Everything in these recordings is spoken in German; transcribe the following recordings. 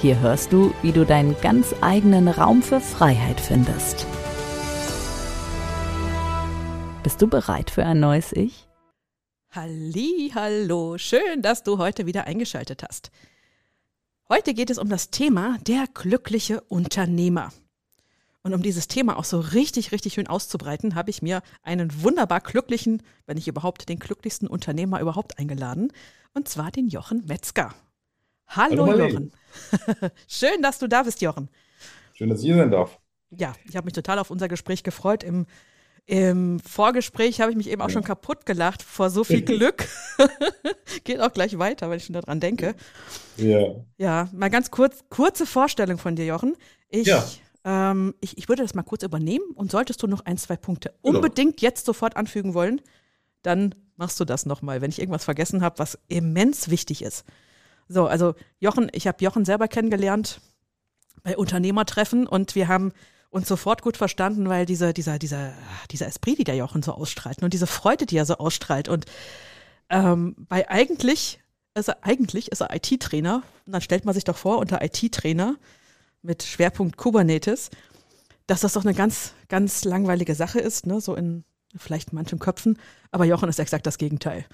Hier hörst du, wie du deinen ganz eigenen Raum für Freiheit findest. Bist du bereit für ein neues Ich? Halli, hallo, schön, dass du heute wieder eingeschaltet hast. Heute geht es um das Thema der glückliche Unternehmer. Und um dieses Thema auch so richtig, richtig schön auszubreiten, habe ich mir einen wunderbar glücklichen, wenn nicht überhaupt den glücklichsten Unternehmer überhaupt eingeladen. Und zwar den Jochen Metzger. Hallo, Hallo Jochen. schön, dass du da bist, Jochen. Schön, dass ich hier sein darf. Ja, ich habe mich total auf unser Gespräch gefreut. Im, im Vorgespräch habe ich mich eben auch schon kaputt gelacht vor so viel Glück. Geht auch gleich weiter, wenn ich schon daran denke. Ja. Ja, mal ganz kurz, kurze Vorstellung von dir, Jochen. Ich ja. Ähm, ich, ich würde das mal kurz übernehmen und solltest du noch ein, zwei Punkte genau. unbedingt jetzt sofort anfügen wollen, dann machst du das nochmal, wenn ich irgendwas vergessen habe, was immens wichtig ist. So, also Jochen, ich habe Jochen selber kennengelernt bei Unternehmertreffen und wir haben uns sofort gut verstanden, weil diese, dieser, dieser, dieser Esprit, die der Jochen so ausstrahlt und diese Freude, die er so ausstrahlt und ähm, bei eigentlich ist er, eigentlich ist er IT-Trainer. Und dann stellt man sich doch vor, unter IT-Trainer mit Schwerpunkt Kubernetes, dass das doch eine ganz, ganz langweilige Sache ist, ne? so in vielleicht manchen Köpfen. Aber Jochen ist exakt das Gegenteil.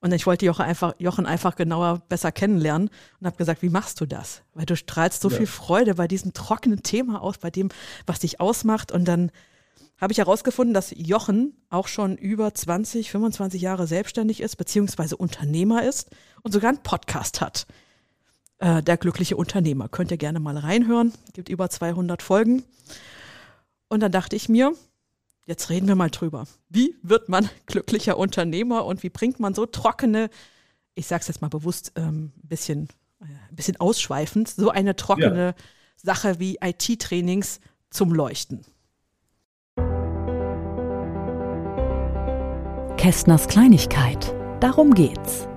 Und ich wollte Jochen einfach, Jochen einfach genauer besser kennenlernen und habe gesagt, wie machst du das? Weil du strahlst so ja. viel Freude bei diesem trockenen Thema aus, bei dem, was dich ausmacht. Und dann habe ich herausgefunden, dass Jochen auch schon über 20, 25 Jahre selbstständig ist, beziehungsweise Unternehmer ist und sogar einen Podcast hat äh, Der glückliche Unternehmer. Könnt ihr gerne mal reinhören. Gibt über 200 Folgen. Und dann dachte ich mir, jetzt reden wir mal drüber. Wie wird man glücklicher Unternehmer und wie bringt man so trockene, ich sage es jetzt mal bewusst ähm, ein bisschen, äh, ein bisschen ausschweifend, so eine trockene ja. Sache wie IT-Trainings zum Leuchten? Kästners Kleinigkeit. Darum geht's.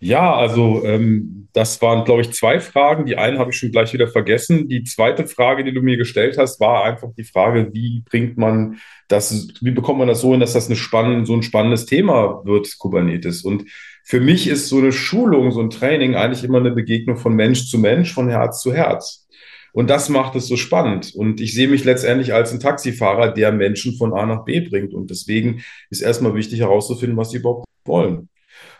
Ja, also ähm, das waren, glaube ich, zwei Fragen. Die eine habe ich schon gleich wieder vergessen. Die zweite Frage, die du mir gestellt hast, war einfach die Frage, wie bringt man das, wie bekommt man das so hin, dass das eine spannend, so ein spannendes Thema wird, Kubernetes. Und für mich ist so eine Schulung, so ein Training eigentlich immer eine Begegnung von Mensch zu Mensch, von Herz zu Herz. Und das macht es so spannend. Und ich sehe mich letztendlich als ein Taxifahrer, der Menschen von A nach B bringt. Und deswegen ist erstmal wichtig herauszufinden, was sie überhaupt wollen.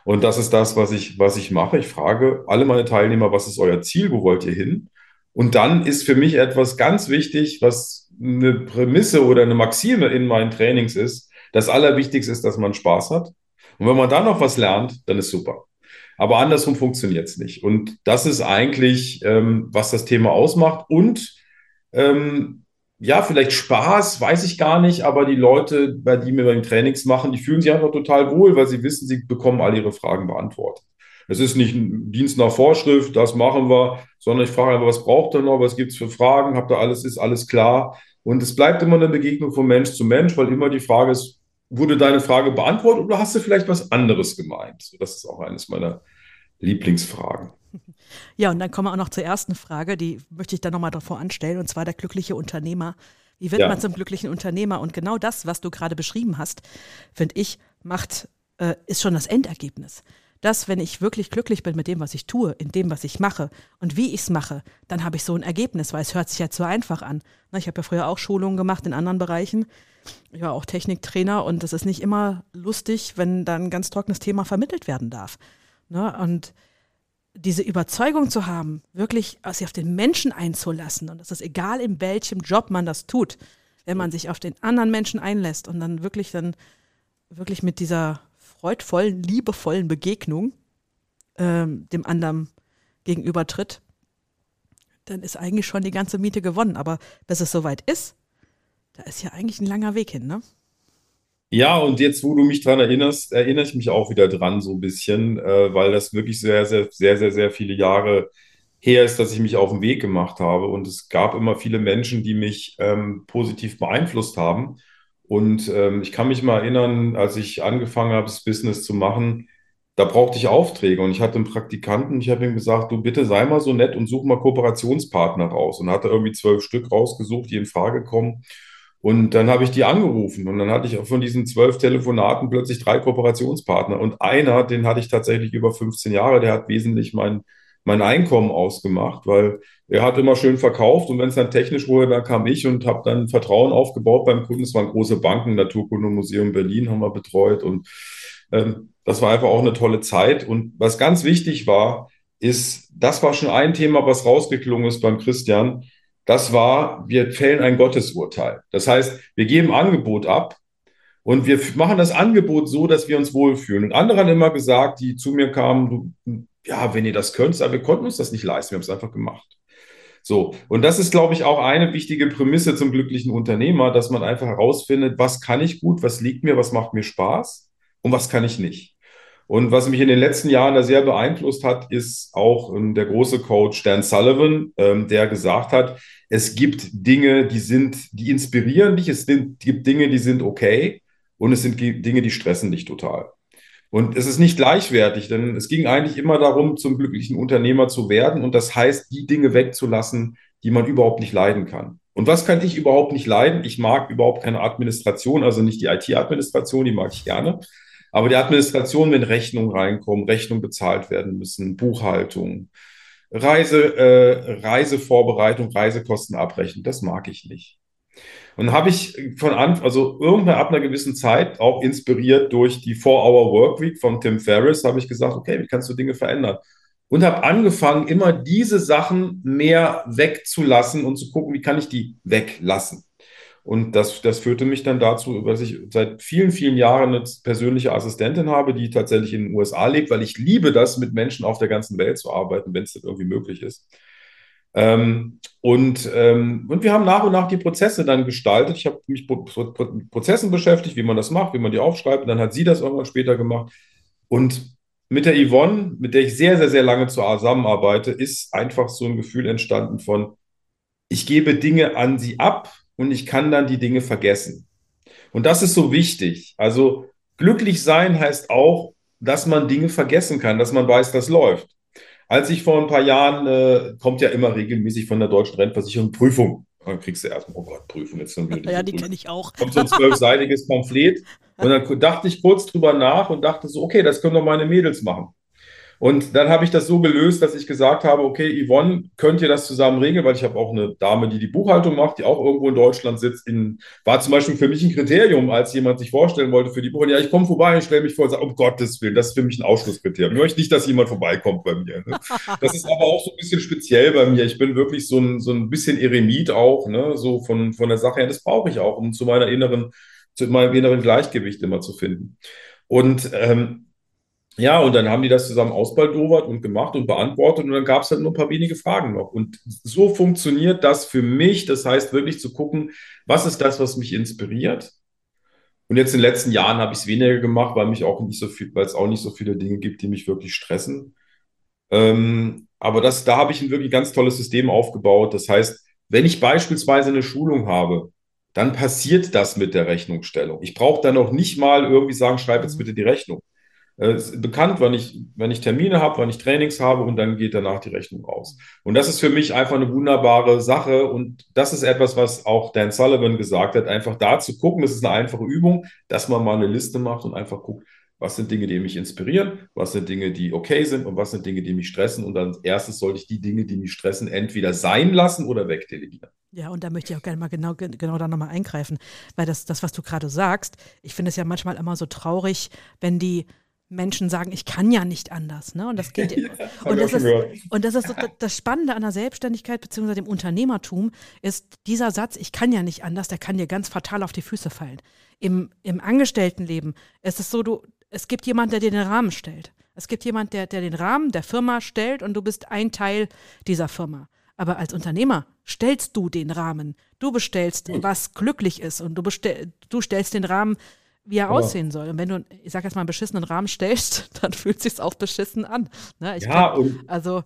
Und das ist das, was ich, was ich mache. Ich frage alle meine Teilnehmer, was ist euer Ziel? Wo wollt ihr hin? Und dann ist für mich etwas ganz wichtig, was eine Prämisse oder eine Maxime in meinen Trainings ist. Das Allerwichtigste ist, dass man Spaß hat. Und wenn man dann noch was lernt, dann ist super. Aber andersrum funktioniert es nicht. Und das ist eigentlich, ähm, was das Thema ausmacht. Und ähm, ja, vielleicht Spaß, weiß ich gar nicht, aber die Leute, bei die mir beim Trainings machen, die fühlen sich einfach total wohl, weil sie wissen, sie bekommen all ihre Fragen beantwortet. Es ist nicht ein Dienst nach Vorschrift, das machen wir, sondern ich frage einfach, was braucht ihr noch, was gibt es für Fragen, habt ihr alles, ist alles klar. Und es bleibt immer eine Begegnung von Mensch zu Mensch, weil immer die Frage ist, wurde deine Frage beantwortet oder hast du vielleicht was anderes gemeint? Das ist auch eines meiner Lieblingsfragen. Ja, und dann kommen wir auch noch zur ersten Frage, die möchte ich dann nochmal davor anstellen, und zwar der glückliche Unternehmer. Wie wird ja. man zum glücklichen Unternehmer? Und genau das, was du gerade beschrieben hast, finde ich, macht, äh, ist schon das Endergebnis. Das, wenn ich wirklich glücklich bin mit dem, was ich tue, in dem, was ich mache und wie ich es mache, dann habe ich so ein Ergebnis, weil es hört sich ja zu einfach an. Ich habe ja früher auch Schulungen gemacht in anderen Bereichen. Ich war auch Techniktrainer und es ist nicht immer lustig, wenn dann ein ganz trockenes Thema vermittelt werden darf. Ne? Und diese Überzeugung zu haben, wirklich sich auf den Menschen einzulassen, und das ist egal, in welchem Job man das tut, wenn man sich auf den anderen Menschen einlässt und dann wirklich dann wirklich mit dieser freudvollen, liebevollen Begegnung ähm, dem anderen gegenübertritt, dann ist eigentlich schon die ganze Miete gewonnen. Aber bis es soweit ist, da ist ja eigentlich ein langer Weg hin, ne? Ja, und jetzt, wo du mich dran erinnerst, erinnere ich mich auch wieder dran so ein bisschen, äh, weil das wirklich sehr, sehr, sehr, sehr, sehr viele Jahre her ist, dass ich mich auf den Weg gemacht habe. Und es gab immer viele Menschen, die mich ähm, positiv beeinflusst haben. Und ähm, ich kann mich mal erinnern, als ich angefangen habe, das Business zu machen, da brauchte ich Aufträge und ich hatte einen Praktikanten. Ich habe ihm gesagt, du bitte sei mal so nett und such mal Kooperationspartner raus. Und hatte irgendwie zwölf Stück rausgesucht, die in Frage kommen. Und dann habe ich die angerufen und dann hatte ich auch von diesen zwölf Telefonaten plötzlich drei Kooperationspartner. Und einer, den hatte ich tatsächlich über 15 Jahre, der hat wesentlich mein, mein Einkommen ausgemacht, weil er hat immer schön verkauft und wenn es dann technisch wurde, dann kam ich und habe dann Vertrauen aufgebaut beim Kunden. Es waren große Banken, Naturkundemuseum Berlin haben wir betreut und ähm, das war einfach auch eine tolle Zeit. Und was ganz wichtig war, ist, das war schon ein Thema, was rausgeklungen ist beim Christian das war, wir fällen ein Gottesurteil. Das heißt, wir geben Angebot ab und wir machen das Angebot so, dass wir uns wohlfühlen. Und andere haben immer gesagt, die zu mir kamen, du, ja, wenn ihr das könnt, aber wir konnten uns das nicht leisten, wir haben es einfach gemacht. So, und das ist, glaube ich, auch eine wichtige Prämisse zum glücklichen Unternehmer, dass man einfach herausfindet, was kann ich gut, was liegt mir, was macht mir Spaß und was kann ich nicht. Und was mich in den letzten Jahren da sehr beeinflusst hat, ist auch ähm, der große Coach Dan Sullivan, ähm, der gesagt hat, es gibt Dinge, die sind, die inspirieren dich, es gibt Dinge, die sind okay und es sind Dinge, die stressen dich total. Und es ist nicht gleichwertig, denn es ging eigentlich immer darum, zum glücklichen Unternehmer zu werden und das heißt, die Dinge wegzulassen, die man überhaupt nicht leiden kann. Und was kann ich überhaupt nicht leiden? Ich mag überhaupt keine Administration, also nicht die IT-Administration, die mag ich gerne. Aber die Administration, wenn Rechnungen reinkommen, Rechnungen bezahlt werden müssen, Buchhaltung, Reise, äh, Reisevorbereitung, Reisekostenabrechnung, das mag ich nicht. Und habe ich von Anfang, also irgendwann ab einer gewissen Zeit, auch inspiriert durch die Four-Hour Workweek von Tim Ferriss, habe ich gesagt, okay, wie kannst du Dinge verändern? Und habe angefangen, immer diese Sachen mehr wegzulassen und zu gucken, wie kann ich die weglassen. Und das, das führte mich dann dazu, dass ich seit vielen, vielen Jahren eine persönliche Assistentin habe, die tatsächlich in den USA lebt, weil ich liebe das, mit Menschen auf der ganzen Welt zu arbeiten, wenn es irgendwie möglich ist. Ähm, und, ähm, und wir haben nach und nach die Prozesse dann gestaltet. Ich habe mich mit Prozessen beschäftigt, wie man das macht, wie man die aufschreibt. Und dann hat sie das irgendwann später gemacht. Und mit der Yvonne, mit der ich sehr, sehr, sehr lange zusammenarbeite, ist einfach so ein Gefühl entstanden von, ich gebe Dinge an sie ab und ich kann dann die Dinge vergessen. Und das ist so wichtig. Also glücklich sein heißt auch, dass man Dinge vergessen kann, dass man weiß, das läuft. Als ich vor ein paar Jahren, äh, kommt ja immer regelmäßig von der deutschen Rentenversicherung Prüfung. Dann kriegst du erstmal, oh Gott, Prüfung jetzt. Ja, die kenne ich auch. Kommt so ein zwölfseitiges Pamphlet. Und dann dachte ich kurz drüber nach und dachte so, okay, das können doch meine Mädels machen. Und dann habe ich das so gelöst, dass ich gesagt habe, okay, Yvonne, könnt ihr das zusammen regeln, weil ich habe auch eine Dame, die die Buchhaltung macht, die auch irgendwo in Deutschland sitzt. In, war zum Beispiel für mich ein Kriterium, als jemand sich vorstellen wollte für die Buchhaltung. Ja, ich komme vorbei, ich stelle mich vor und sage, um Gottes Willen, das ist für mich ein Ausschlusskriterium. Ich möchte nicht, dass jemand vorbeikommt bei mir. Ne? Das ist aber auch so ein bisschen speziell bei mir. Ich bin wirklich so ein, so ein bisschen Eremit auch, ne? so von, von der Sache her. Das brauche ich auch, um zu meiner inneren, zu meinem inneren Gleichgewicht immer zu finden. Und ähm, ja, und dann haben die das zusammen ausbaldowert und gemacht und beantwortet und dann gab es halt nur ein paar wenige Fragen noch. Und so funktioniert das für mich. Das heißt wirklich zu gucken, was ist das, was mich inspiriert? Und jetzt in den letzten Jahren habe ich es weniger gemacht, weil mich auch nicht so viel, weil es auch nicht so viele Dinge gibt, die mich wirklich stressen. Ähm, aber das, da habe ich ein wirklich ganz tolles System aufgebaut. Das heißt, wenn ich beispielsweise eine Schulung habe, dann passiert das mit der Rechnungsstellung. Ich brauche dann noch nicht mal irgendwie sagen, schreib jetzt mhm. bitte die Rechnung. Äh, bekannt, wann ich, wenn ich Termine habe, wann ich Trainings habe und dann geht danach die Rechnung raus. Und das ist für mich einfach eine wunderbare Sache und das ist etwas, was auch Dan Sullivan gesagt hat, einfach da zu gucken, das ist eine einfache Übung, dass man mal eine Liste macht und einfach guckt, was sind Dinge, die mich inspirieren, was sind Dinge, die okay sind und was sind Dinge, die mich stressen. Und dann erstes sollte ich die Dinge, die mich stressen, entweder sein lassen oder wegdelegieren. Ja, und da möchte ich auch gerne mal genau, genau da nochmal eingreifen, weil das, das, was du gerade sagst, ich finde es ja manchmal immer so traurig, wenn die Menschen sagen, ich kann ja nicht anders. Ne? Und das geht ja, und, das ist, und das ist so, das Spannende an der Selbstständigkeit bzw. dem Unternehmertum ist dieser Satz, ich kann ja nicht anders, der kann dir ganz fatal auf die Füße fallen. Im, im Angestelltenleben ist es so, du, es gibt jemand, der dir den Rahmen stellt. Es gibt jemand, der, der den Rahmen der Firma stellt und du bist ein Teil dieser Firma. Aber als Unternehmer stellst du den Rahmen. Du bestellst, was glücklich ist und du, bestell, du stellst den Rahmen, wie er ja. aussehen soll. Und wenn du, ich sag jetzt mal, einen beschissenen Rahmen stellst, dann fühlt sich auch beschissen an. Ne? ja, kann, und also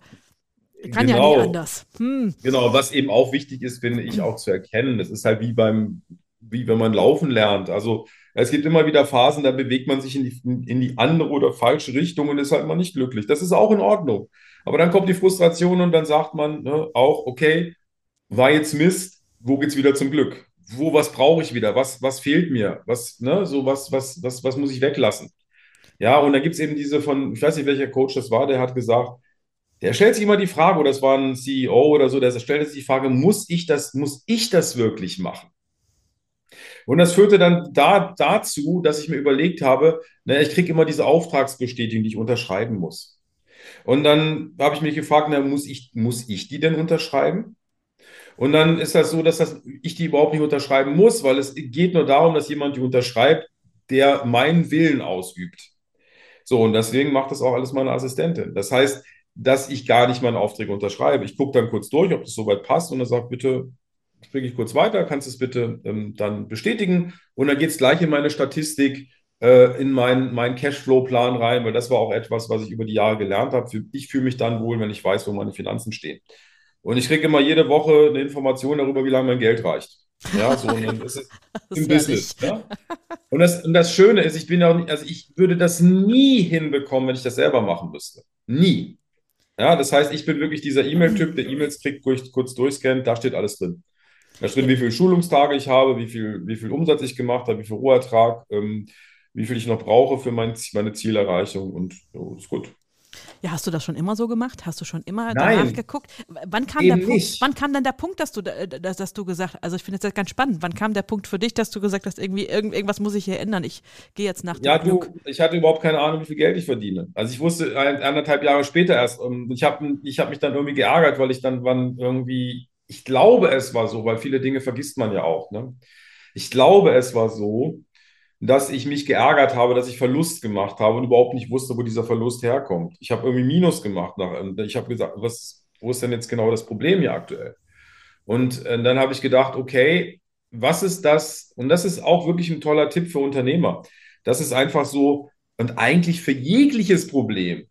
kann genau, ja nie anders. Hm. Genau, was eben auch wichtig ist, finde ich, auch zu erkennen. Das ist halt wie beim, wie wenn man laufen lernt. Also es gibt immer wieder Phasen, da bewegt man sich in die, in die andere oder falsche Richtung und ist halt mal nicht glücklich. Das ist auch in Ordnung. Aber dann kommt die Frustration und dann sagt man ne, auch, okay, war jetzt Mist, wo geht's wieder zum Glück? Wo, was brauche ich wieder? Was, was fehlt mir? Was, ne, so was, was, was, was muss ich weglassen? Ja, und da gibt es eben diese von, ich weiß nicht, welcher Coach das war, der hat gesagt, der stellt sich immer die Frage, oder es war ein CEO oder so, der stellt sich die Frage, muss ich das, muss ich das wirklich machen? Und das führte dann da, dazu, dass ich mir überlegt habe, na, ich kriege immer diese Auftragsbestätigung, die ich unterschreiben muss. Und dann habe ich mich gefragt, na, muss ich, muss ich die denn unterschreiben? Und dann ist das so, dass das, ich die überhaupt nicht unterschreiben muss, weil es geht nur darum, dass jemand die unterschreibt, der meinen Willen ausübt. So, und deswegen macht das auch alles meine Assistentin. Das heißt, dass ich gar nicht meinen Auftrag unterschreibe. Ich gucke dann kurz durch, ob das soweit passt und dann sage bitte, springe ich kurz weiter, kannst du es bitte ähm, dann bestätigen und dann geht es gleich in meine Statistik, äh, in meinen mein Cashflow-Plan rein, weil das war auch etwas, was ich über die Jahre gelernt habe. Ich fühle mich dann wohl, wenn ich weiß, wo meine Finanzen stehen. Und ich kriege immer jede Woche eine Information darüber, wie lange mein Geld reicht. Ja, so, und dann ist es im Business. Ja? Und, das, und das Schöne ist, ich bin auch nicht, also ich würde das nie hinbekommen, wenn ich das selber machen müsste. Nie. Ja, das heißt, ich bin wirklich dieser E-Mail-Typ, der E-Mails kriegt, kurz, kurz durchscannt, da steht alles drin. Da steht, wie viele Schulungstage ich habe, wie viel, wie viel Umsatz ich gemacht habe, wie viel Rohertrag, ähm, wie viel ich noch brauche für mein, meine Zielerreichung und so, ist gut. Ja, hast du das schon immer so gemacht? Hast du schon immer Nein, danach geguckt? Wann kam, der Punkt, wann kam dann der Punkt, dass du, dass, dass du gesagt also ich finde das ganz spannend, wann kam der Punkt für dich, dass du gesagt hast, irgendwie, irgend, irgendwas muss ich hier ändern, ich gehe jetzt nach dem Ja, du, ich hatte überhaupt keine Ahnung, wie viel Geld ich verdiene. Also ich wusste ein, anderthalb Jahre später erst, und ich habe ich hab mich dann irgendwie geärgert, weil ich dann wann irgendwie, ich glaube es war so, weil viele Dinge vergisst man ja auch, ne? Ich glaube es war so, dass ich mich geärgert habe, dass ich Verlust gemacht habe und überhaupt nicht wusste, wo dieser Verlust herkommt. Ich habe irgendwie Minus gemacht. Nach, ich habe gesagt, was, wo ist denn jetzt genau das Problem hier aktuell? Und äh, dann habe ich gedacht, okay, was ist das? Und das ist auch wirklich ein toller Tipp für Unternehmer. Das ist einfach so, und eigentlich für jegliches Problem.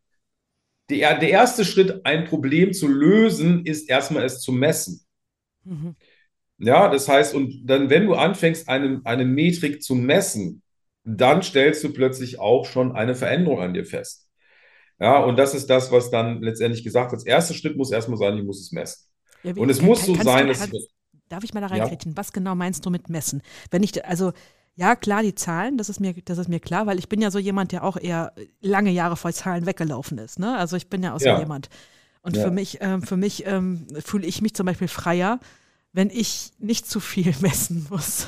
Der, der erste Schritt, ein Problem zu lösen, ist erstmal es zu messen. Mhm. Ja, das heißt, und dann, wenn du anfängst, eine, eine Metrik zu messen, dann stellst du plötzlich auch schon eine Veränderung an dir fest. Ja, und das ist das, was dann letztendlich gesagt hat. Das erste Schritt muss erstmal sein, ich muss es messen. Ja, und es kann, muss so sein, dass. Darf ich mal da reinkriegen? Ja. Was genau meinst du mit messen? Wenn ich, also, ja, klar, die Zahlen, das ist mir, das ist mir klar, weil ich bin ja so jemand, der auch eher lange Jahre vor Zahlen weggelaufen ist. Ne? Also ich bin ja auch so ja. jemand. Und für mich, ähm, für mich ähm, fühle ich mich zum Beispiel freier, wenn ich nicht zu viel messen muss.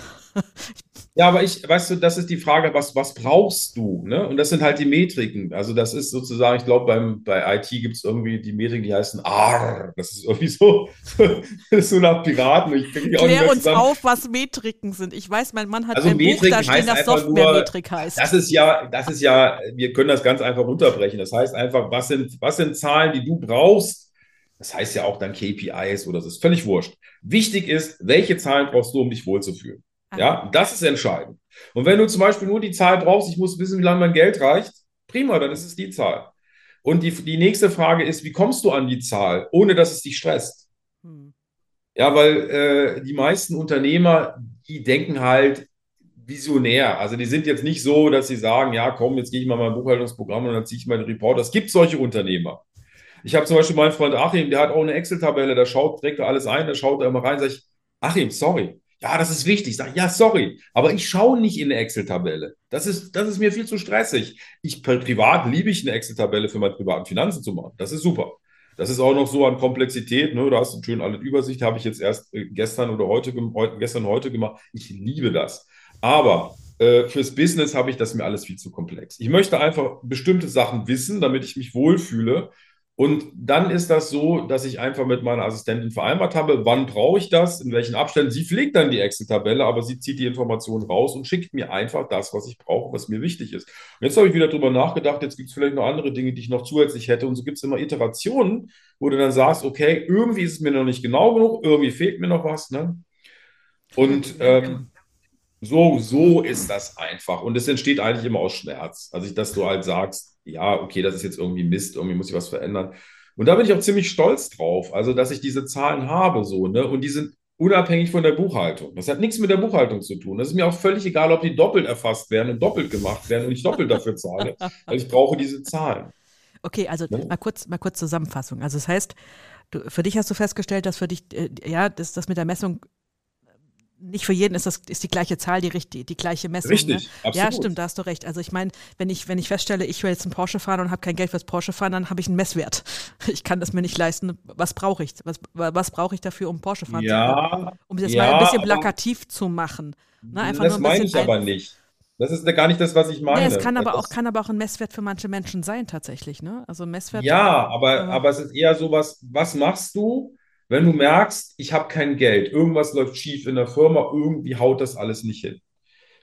ja, aber ich, weißt du, das ist die Frage, was, was brauchst du? Ne? Und das sind halt die Metriken. Also das ist sozusagen, ich glaube, bei IT gibt es irgendwie die Metriken, die heißen AR. Das ist irgendwie so, so nach Piraten. Ich Klär uns zusammen. auf, was Metriken sind. Ich weiß, mein Mann hat also ein Buch da stehen, das Software-Metrik heißt. Das ist ja, das ist ja, wir können das ganz einfach runterbrechen. Das heißt einfach, was sind, was sind Zahlen, die du brauchst, das heißt ja auch dann KPIs oder das ist völlig wurscht. Wichtig ist, welche Zahlen brauchst du, um dich wohlzufühlen. Ah. Ja, das ist entscheidend. Und wenn du zum Beispiel nur die Zahl brauchst, ich muss wissen, wie lange mein Geld reicht, prima, dann ist es die Zahl. Und die, die nächste Frage ist, wie kommst du an die Zahl, ohne dass es dich stresst? Hm. Ja, weil äh, die meisten Unternehmer, die denken halt visionär. Also die sind jetzt nicht so, dass sie sagen, ja, komm, jetzt gehe ich mal mein Buchhaltungsprogramm und dann ziehe ich meine Report. Es gibt solche Unternehmer. Ich habe zum Beispiel meinen Freund Achim, der hat auch eine Excel-Tabelle, der schaut, trägt da alles ein, der schaut da immer rein, sage ich, Achim, sorry. Ja, das ist wichtig. Sag, ja, sorry, aber ich schaue nicht in eine Excel-Tabelle. Das ist, das ist mir viel zu stressig. Ich privat liebe ich eine Excel-Tabelle für meine privaten Finanzen zu machen. Das ist super. Das ist auch noch so an Komplexität. Ne? Da hast du schön alle Übersicht. Habe ich jetzt erst äh, gestern oder heute, heute gestern heute gemacht. Ich liebe das. Aber äh, fürs Business habe ich das mir alles viel zu komplex. Ich möchte einfach bestimmte Sachen wissen, damit ich mich wohlfühle. Und dann ist das so, dass ich einfach mit meiner Assistentin vereinbart habe, wann brauche ich das, in welchen Abständen. Sie pflegt dann die Excel-Tabelle, aber sie zieht die Informationen raus und schickt mir einfach das, was ich brauche, was mir wichtig ist. Und jetzt habe ich wieder drüber nachgedacht, jetzt gibt es vielleicht noch andere Dinge, die ich noch zusätzlich hätte. Und so gibt es immer Iterationen, wo du dann sagst, okay, irgendwie ist es mir noch nicht genau genug, irgendwie fehlt mir noch was. Ne? Und ähm, So, so ist das einfach. Und es entsteht eigentlich immer aus Schmerz. Also, dass du halt sagst, ja, okay, das ist jetzt irgendwie Mist, irgendwie muss ich was verändern. Und da bin ich auch ziemlich stolz drauf, also dass ich diese Zahlen habe, so, ne? Und die sind unabhängig von der Buchhaltung. Das hat nichts mit der Buchhaltung zu tun. Das ist mir auch völlig egal, ob die doppelt erfasst werden und doppelt gemacht werden und ich doppelt dafür zahle, weil ich brauche diese Zahlen. Okay, also ja? mal kurz, mal kurz Zusammenfassung. Also das heißt, du, für dich hast du festgestellt, dass für dich, äh, ja, das, das mit der Messung nicht für jeden ist das ist die gleiche Zahl, die, die, die gleiche Messung. Richtig, ne? absolut. Ja, stimmt, da hast du recht. Also ich meine, wenn ich, wenn ich feststelle, ich will jetzt einen Porsche fahren und habe kein Geld fürs Porsche fahren, dann habe ich einen Messwert. Ich kann das mir nicht leisten. Was brauche ich? Was, was brauche ich dafür, um Porsche fahren ja, zu können? Um es jetzt ja, mal ein bisschen plakativ zu machen. Ne? Einfach das meine ich aber nicht. Das ist gar nicht das, was ich meine. Ja, es kann aber, auch, kann aber auch ein Messwert für manche Menschen sein, tatsächlich. Ne? Also Messwert. Ja, aber, äh, aber es ist eher so was, was machst du, wenn du merkst, ich habe kein Geld, irgendwas läuft schief in der Firma, irgendwie haut das alles nicht hin.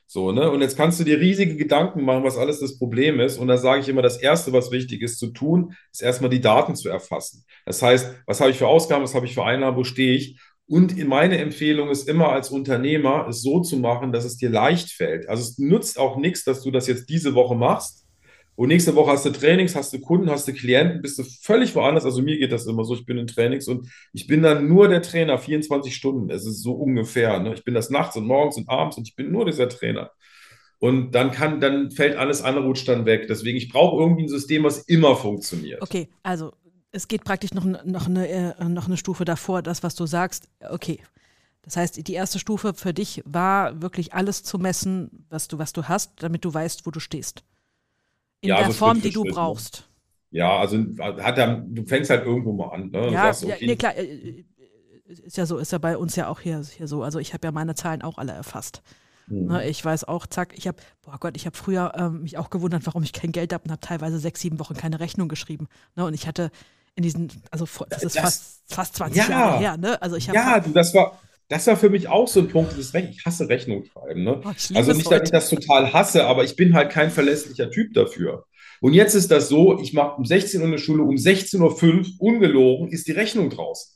So, ne? Und jetzt kannst du dir riesige Gedanken machen, was alles das Problem ist. Und da sage ich immer, das Erste, was wichtig ist zu tun, ist erstmal die Daten zu erfassen. Das heißt, was habe ich für Ausgaben, was habe ich für Einnahmen, wo stehe ich? Und meine Empfehlung ist immer als Unternehmer, es so zu machen, dass es dir leicht fällt. Also es nützt auch nichts, dass du das jetzt diese Woche machst, und nächste Woche hast du Trainings, hast du Kunden, hast du Klienten, bist du völlig woanders. Also mir geht das immer so, ich bin in Trainings und ich bin dann nur der Trainer 24 Stunden. Es ist so ungefähr. Ne? Ich bin das nachts und morgens und abends und ich bin nur dieser Trainer. Und dann kann, dann fällt alles andere rutscht dann weg. Deswegen, ich brauche irgendwie ein System, was immer funktioniert. Okay, also es geht praktisch noch, noch, eine, äh, noch eine Stufe davor, das, was du sagst. Okay. Das heißt, die erste Stufe für dich war wirklich alles zu messen, was du, was du hast, damit du weißt, wo du stehst. In ja, der also Form, die du Schritt, ne? brauchst. Ja, also hat er, du fängst halt irgendwo mal an. Ne? Ja, sagst, okay. ja nee, klar. Äh, äh, ist ja so, ist ja bei uns ja auch hier, hier so. Also ich habe ja meine Zahlen auch alle erfasst. Mhm. Ne, ich weiß auch, zack, ich habe, boah Gott, ich habe früher ähm, mich auch gewundert, warum ich kein Geld habe und habe teilweise sechs, sieben Wochen keine Rechnung geschrieben. Ne, und ich hatte in diesen, also das ist das, fast, fast 20 ja, Jahre her, ne? Also ich ja, du, das war, das war für mich auch so ein Punkt, das Recht, ich hasse Rechnung schreiben. Ne? Oh, also nicht, dass ich das total hasse, aber ich bin halt kein verlässlicher Typ dafür. Und jetzt ist das so, ich mache um 16 Uhr eine Schule, um 16.05 Uhr, ungelogen, ist die Rechnung draußen.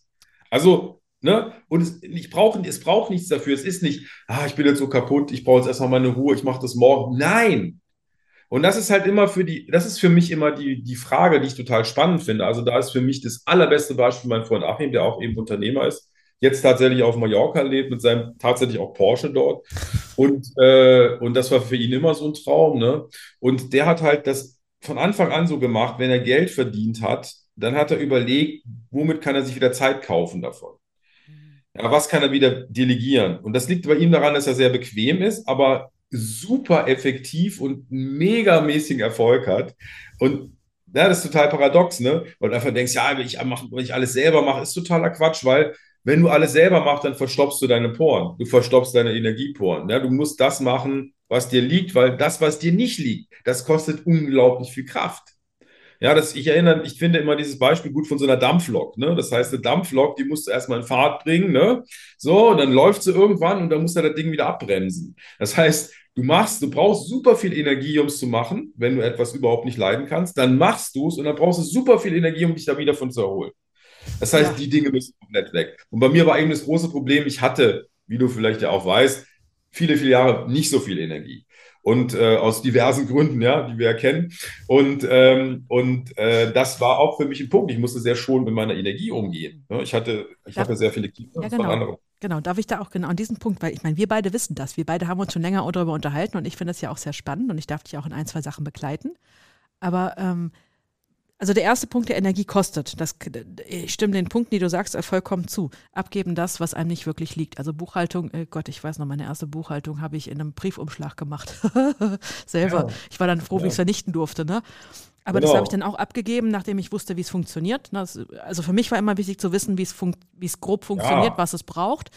Also, ne, und es, ich brauch, es braucht nichts dafür. Es ist nicht, ah, ich bin jetzt so kaputt, ich brauche jetzt erstmal meine Ruhe, ich mache das morgen. Nein. Und das ist halt immer für die, das ist für mich immer die, die Frage, die ich total spannend finde. Also da ist für mich das allerbeste Beispiel mein Freund Achim, der auch eben Unternehmer ist jetzt tatsächlich auf Mallorca lebt mit seinem tatsächlich auch Porsche dort. Und, äh, und das war für ihn immer so ein Traum. Ne? Und der hat halt das von Anfang an so gemacht, wenn er Geld verdient hat, dann hat er überlegt, womit kann er sich wieder Zeit kaufen davon. Ja, was kann er wieder delegieren? Und das liegt bei ihm daran, dass er sehr bequem ist, aber super effektiv und megamäßigen Erfolg hat. Und ja, das ist total paradox, ne? Weil du einfach denkst, ja, wenn ich, mach, wenn ich alles selber mache, ist totaler Quatsch, weil wenn du alles selber machst, dann verstopfst du deine Poren. Du verstopfst deine Energieporen. Ja? Du musst das machen, was dir liegt, weil das, was dir nicht liegt, das kostet unglaublich viel Kraft. Ja, das, ich erinnere, ich finde immer dieses Beispiel gut von so einer Dampflok. Ne? Das heißt, eine Dampflok, die musst du erstmal in Fahrt bringen. Ne? So, dann läuft sie irgendwann und dann musst du das Ding wieder abbremsen. Das heißt, du machst, du brauchst super viel Energie, um es zu machen, wenn du etwas überhaupt nicht leiden kannst. Dann machst du es und dann brauchst du super viel Energie, um dich da wieder von zu erholen. Das heißt, ja. die Dinge müssen komplett weg. Und bei mir war eben das große Problem, ich hatte, wie du vielleicht ja auch weißt, viele, viele Jahre nicht so viel Energie. Und äh, aus diversen Gründen, ja, die wir erkennen. Und, ähm, und äh, das war auch für mich ein Punkt. Ich musste sehr schon mit meiner Energie umgehen. Ja, ich hatte, ich Darf, hatte sehr viele Kinder. Ja, genau. Genau, darf ich da auch genau an diesem Punkt, weil ich meine, wir beide wissen das. Wir beide haben uns schon länger darüber unterhalten und ich finde das ja auch sehr spannend und ich darf dich auch in ein, zwei Sachen begleiten. Aber ähm, also der erste Punkt, der Energie kostet. Das, ich stimme den Punkten, die du sagst, vollkommen zu. Abgeben das, was einem nicht wirklich liegt. Also Buchhaltung, äh Gott, ich weiß noch, meine erste Buchhaltung habe ich in einem Briefumschlag gemacht. Selber. Ja. Ich war dann froh, ja. wie ich es vernichten durfte. Ne? Aber genau. das habe ich dann auch abgegeben, nachdem ich wusste, wie es funktioniert. Ne? Also für mich war immer wichtig zu wissen, wie es grob funktioniert, ja. was es braucht.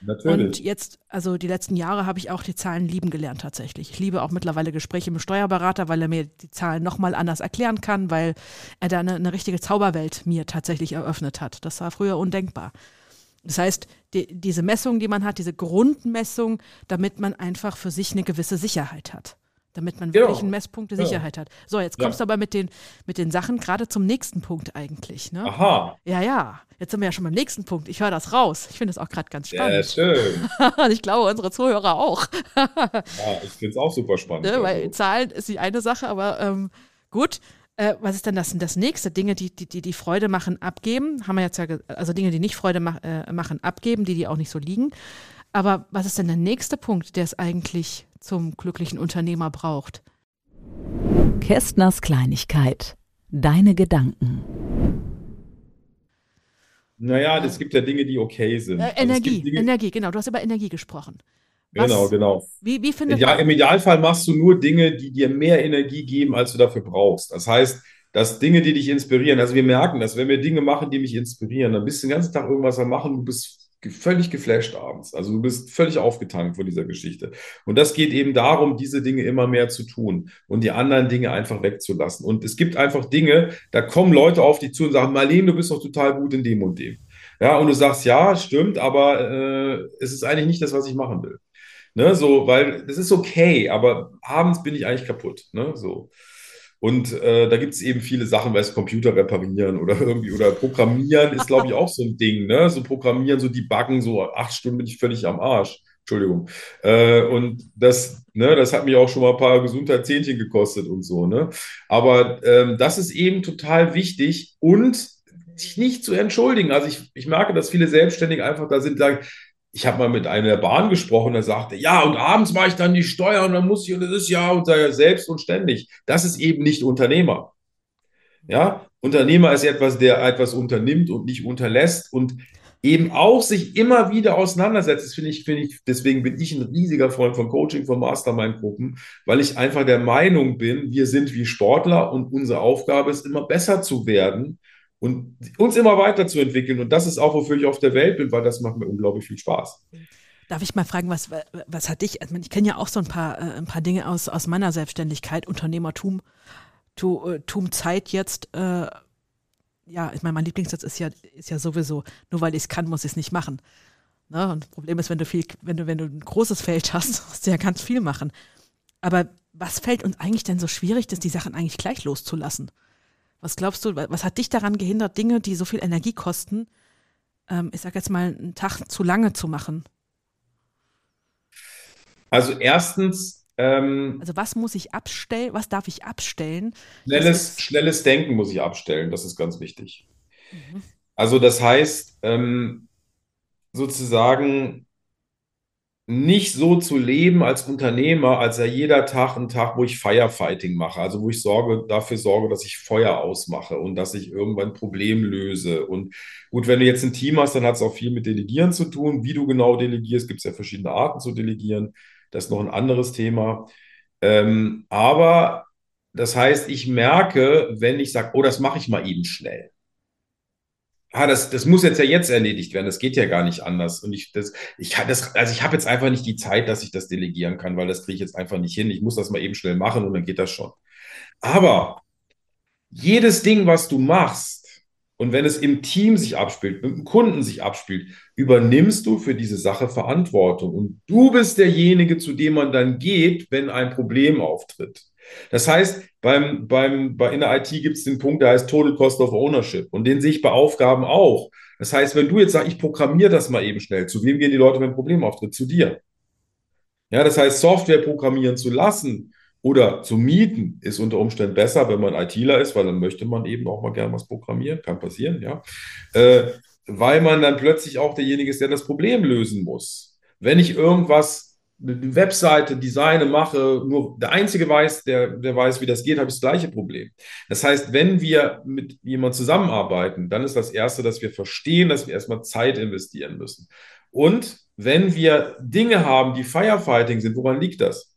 Natürlich. Und jetzt, also die letzten Jahre habe ich auch die Zahlen lieben gelernt tatsächlich. Ich liebe auch mittlerweile Gespräche mit Steuerberater, weil er mir die Zahlen nochmal anders erklären kann, weil er da eine, eine, richtige Zauberwelt mir tatsächlich eröffnet hat. Das war früher undenkbar. Das heißt, die, diese Messung, die man hat, diese Grundmessung, damit man einfach für sich eine gewisse Sicherheit hat damit man wirklich genau. einen Messpunkt der Sicherheit ja. hat. So, jetzt kommst ja. du aber mit den, mit den Sachen gerade zum nächsten Punkt eigentlich. Ne? Aha. Ja, ja. Jetzt sind wir ja schon beim nächsten Punkt. Ich höre das raus. Ich finde es auch gerade ganz spannend. Ja, schön. ich glaube, unsere Zuhörer auch. ja, ich finde es auch super spannend. Ne, weil also. Zahlen ist die eine Sache, aber ähm, gut. Äh, was ist denn das, das nächste? Dinge, die, die, die, die Freude machen, abgeben. Haben wir jetzt ja, also Dinge, die nicht Freude mach, äh, machen, abgeben, die, die auch nicht so liegen. Aber was ist denn der nächste Punkt, der es eigentlich zum glücklichen Unternehmer braucht? Kästners Kleinigkeit. Deine Gedanken. Naja, es gibt ja Dinge, die okay sind. Äh, Energie, also Dinge, Energie, genau. Du hast über Energie gesprochen. Was, genau, genau. Wie, wie findet ja, Im Idealfall machst du nur Dinge, die dir mehr Energie geben, als du dafür brauchst. Das heißt, dass Dinge, die dich inspirieren, also wir merken das, wenn wir Dinge machen, die mich inspirieren, dann bist du den ganzen Tag irgendwas am machen, du bist völlig geflasht abends. Also du bist völlig aufgetankt von dieser Geschichte. Und das geht eben darum, diese Dinge immer mehr zu tun und die anderen Dinge einfach wegzulassen. Und es gibt einfach Dinge, da kommen Leute auf dich zu und sagen, Marlene, du bist doch total gut in dem und dem. Ja, und du sagst, ja, stimmt, aber äh, es ist eigentlich nicht das, was ich machen will. Ne, so, weil es ist okay, aber abends bin ich eigentlich kaputt. Ne, so. Und äh, da gibt es eben viele Sachen, weil es Computer reparieren oder irgendwie oder Programmieren ist, glaube ich, auch so ein Ding. Ne? So Programmieren, so die Buggen, so acht Stunden bin ich völlig am Arsch. Entschuldigung. Äh, und das, ne, das hat mich auch schon mal ein paar Gesundheitszähnchen gekostet und so. Ne? Aber ähm, das ist eben total wichtig und sich nicht zu entschuldigen. Also ich, ich merke, dass viele Selbstständige einfach da sind, sagen, ich habe mal mit einer der Bahn gesprochen, der sagte, ja, und abends mache ich dann die Steuer und dann muss ich, und das ist ja, und sei selbst und ständig. Das ist eben nicht Unternehmer. Ja, Unternehmer ist etwas, der etwas unternimmt und nicht unterlässt und eben auch sich immer wieder auseinandersetzt. Das finde ich, finde ich, deswegen bin ich ein riesiger Freund von Coaching, von Mastermind-Gruppen, weil ich einfach der Meinung bin, wir sind wie Sportler und unsere Aufgabe ist immer besser zu werden und uns immer weiterzuentwickeln. Und das ist auch, wofür ich auf der Welt bin, weil das macht mir unglaublich viel Spaß. Darf ich mal fragen, was, was hat dich, also ich kenne ja auch so ein paar, äh, ein paar Dinge aus, aus meiner Selbstständigkeit, Unternehmertum, äh, Tum Zeit jetzt, äh, ja, ich meine, mein Lieblingssatz ist ja, ist ja sowieso, nur weil ich es kann, muss ich es nicht machen. Ne? Und das Problem ist, wenn du viel, wenn du, wenn du ein großes Feld hast, musst du ja ganz viel machen. Aber was fällt uns eigentlich denn so schwierig, dass die Sachen eigentlich gleich loszulassen? Was glaubst du, was hat dich daran gehindert, Dinge, die so viel Energie kosten, ähm, ich sag jetzt mal, einen Tag zu lange zu machen? Also erstens. Ähm, also was muss ich abstellen, was darf ich abstellen? Schnelles, schnelles Denken muss ich abstellen, das ist ganz wichtig. Mhm. Also das heißt, ähm, sozusagen nicht so zu leben als Unternehmer, als ja jeder Tag ein Tag, wo ich Firefighting mache, also wo ich sorge, dafür sorge, dass ich Feuer ausmache und dass ich irgendwann ein Problem löse. Und gut, wenn du jetzt ein Team hast, dann hat es auch viel mit Delegieren zu tun. Wie du genau delegierst, gibt es ja verschiedene Arten zu delegieren. Das ist noch ein anderes Thema. Ähm, aber das heißt, ich merke, wenn ich sage, oh, das mache ich mal eben schnell ah, das, das muss jetzt ja jetzt erledigt werden, das geht ja gar nicht anders. Und ich, das, ich das, also ich habe jetzt einfach nicht die Zeit, dass ich das delegieren kann, weil das kriege ich jetzt einfach nicht hin. Ich muss das mal eben schnell machen und dann geht das schon. Aber jedes Ding, was du machst, und wenn es im Team sich abspielt, mit dem Kunden sich abspielt, übernimmst du für diese Sache Verantwortung. Und du bist derjenige, zu dem man dann geht, wenn ein Problem auftritt. Das heißt, beim, beim, bei, in der IT gibt es den Punkt, der heißt Total Cost of Ownership. Und den sehe ich bei Aufgaben auch. Das heißt, wenn du jetzt sagst, ich programmiere das mal eben schnell, zu wem gehen die Leute, wenn ein Problem auftritt? Zu dir. Ja, das heißt, Software programmieren zu lassen oder zu mieten ist unter Umständen besser, wenn man ITler ist, weil dann möchte man eben auch mal gerne was programmieren. Kann passieren, ja. Äh, weil man dann plötzlich auch derjenige ist, der das Problem lösen muss. Wenn ich irgendwas eine Webseite designe, mache, nur der Einzige weiß, der, der weiß, wie das geht, habe ich das gleiche Problem. Das heißt, wenn wir mit jemandem zusammenarbeiten, dann ist das Erste, dass wir verstehen, dass wir erstmal Zeit investieren müssen. Und wenn wir Dinge haben, die Firefighting sind, woran liegt das?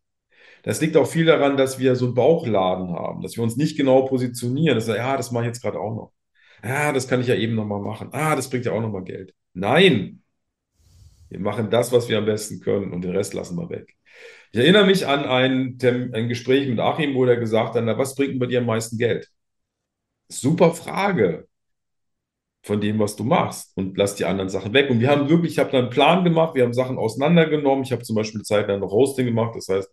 Das liegt auch viel daran, dass wir so einen Bauchladen haben, dass wir uns nicht genau positionieren. Das ist, ja, das mache ich jetzt gerade auch noch. Ja, das kann ich ja eben nochmal machen. Ah, das bringt ja auch nochmal Geld. Nein, wir machen das, was wir am besten können und den Rest lassen wir weg. Ich erinnere mich an ein, ein Gespräch mit Achim, wo er gesagt hat, na, was bringt bei dir am meisten Geld? Super Frage von dem, was du machst und lass die anderen Sachen weg. Und wir haben wirklich, ich habe da einen Plan gemacht, wir haben Sachen auseinandergenommen. Ich habe zum Beispiel Zeit lang noch Hosting gemacht, das heißt,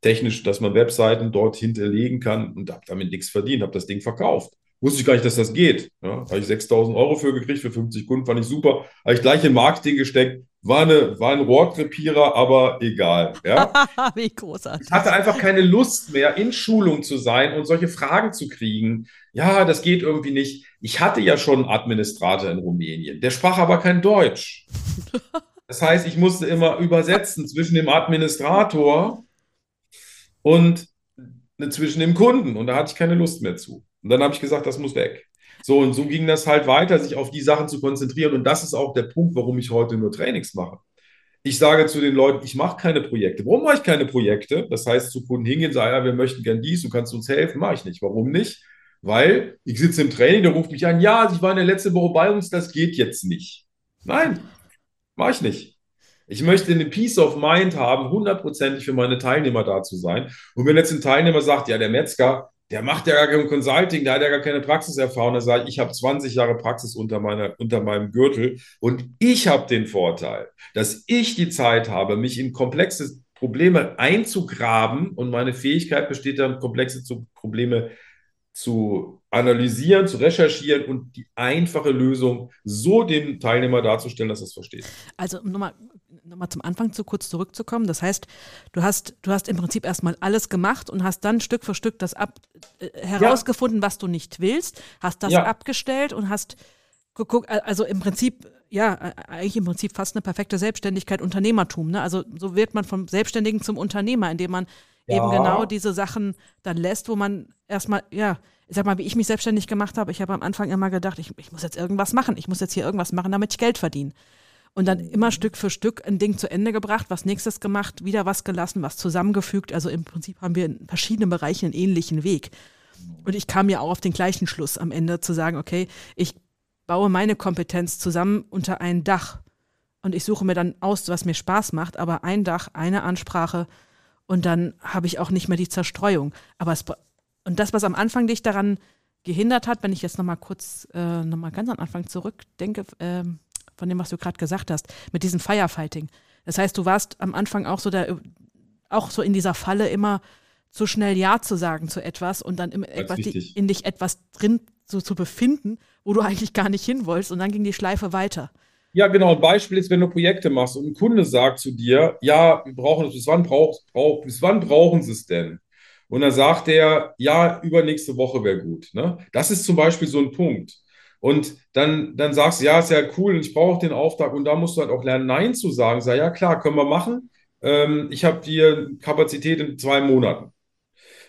technisch, dass man Webseiten dort hinterlegen kann und habe damit nichts verdient, habe das Ding verkauft. Wusste ich gar nicht, dass das geht. Ja, habe ich 6000 Euro für gekriegt, für 50 Kunden, fand ich super. Habe ich gleich in Marketing gesteckt. War, eine, war ein Rohrkrepierer, aber egal. Ja. Wie großartig. Ich hatte einfach keine Lust mehr, in Schulung zu sein und solche Fragen zu kriegen. Ja, das geht irgendwie nicht. Ich hatte ja schon einen Administrator in Rumänien. Der sprach aber kein Deutsch. Das heißt, ich musste immer übersetzen zwischen dem Administrator und zwischen dem Kunden. Und da hatte ich keine Lust mehr zu. Und dann habe ich gesagt, das muss weg. So, und so ging das halt weiter, sich auf die Sachen zu konzentrieren. Und das ist auch der Punkt, warum ich heute nur Trainings mache. Ich sage zu den Leuten, ich mache keine Projekte. Warum mache ich keine Projekte? Das heißt, zu Kunden hingehen, sagen, ja, wir möchten gern dies, du kannst uns helfen. Mache ich nicht. Warum nicht? Weil ich sitze im Training, der ruft mich an, ja, ich war in der letzten Woche bei uns, das geht jetzt nicht. Nein, mache ich nicht. Ich möchte eine Peace of Mind haben, hundertprozentig für meine Teilnehmer da zu sein. Und wenn jetzt ein Teilnehmer sagt, ja, der Metzger, der macht ja gar kein Consulting, der hat ja gar keine Praxiserfahrung. Da sage ich, habe 20 Jahre Praxis unter, meiner, unter meinem Gürtel und ich habe den Vorteil, dass ich die Zeit habe, mich in komplexe Probleme einzugraben und meine Fähigkeit besteht dann, komplexe Probleme zu analysieren, zu recherchieren und die einfache Lösung so dem Teilnehmer darzustellen, dass er es versteht. Also nochmal nochmal zum Anfang zu kurz zurückzukommen. Das heißt, du hast, du hast im Prinzip erstmal alles gemacht und hast dann Stück für Stück das ab, äh, herausgefunden, ja. was du nicht willst, hast das ja. abgestellt und hast geguckt, also im Prinzip, ja, eigentlich im Prinzip fast eine perfekte Selbstständigkeit, Unternehmertum. Ne? Also so wird man vom Selbstständigen zum Unternehmer, indem man ja. eben genau diese Sachen dann lässt, wo man erstmal, ja, ich sag mal, wie ich mich selbstständig gemacht habe, ich habe am Anfang immer gedacht, ich, ich muss jetzt irgendwas machen, ich muss jetzt hier irgendwas machen, damit ich Geld verdiene und dann immer Stück für Stück ein Ding zu Ende gebracht, was nächstes gemacht, wieder was gelassen, was zusammengefügt. Also im Prinzip haben wir in verschiedenen Bereichen einen ähnlichen Weg. Und ich kam ja auch auf den gleichen Schluss am Ende zu sagen, okay, ich baue meine Kompetenz zusammen unter ein Dach und ich suche mir dann aus, was mir Spaß macht, aber ein Dach, eine Ansprache und dann habe ich auch nicht mehr die Zerstreuung. Aber es, und das, was am Anfang dich daran gehindert hat, wenn ich jetzt nochmal kurz, äh, nochmal ganz am Anfang zurückdenke, äh, von dem, was du gerade gesagt hast, mit diesem Firefighting. Das heißt, du warst am Anfang auch so der, auch so in dieser Falle immer zu schnell Ja zu sagen zu etwas und dann etwas, in dich etwas drin so zu befinden, wo du eigentlich gar nicht hin wolltest und dann ging die Schleife weiter. Ja, genau. Ein Beispiel ist, wenn du Projekte machst und ein Kunde sagt zu dir, ja, wir brauchen es, bis wann, brauch, brauch, bis wann brauchen sie es denn? Und dann sagt er, ja, übernächste Woche wäre gut. Ne? Das ist zum Beispiel so ein Punkt. Und dann, dann sagst du, ja, ist ja cool und ich brauche den Auftrag und da musst du halt auch lernen, Nein zu sagen. Sag, ja, klar, können wir machen. Ähm, ich habe hier Kapazität in zwei Monaten.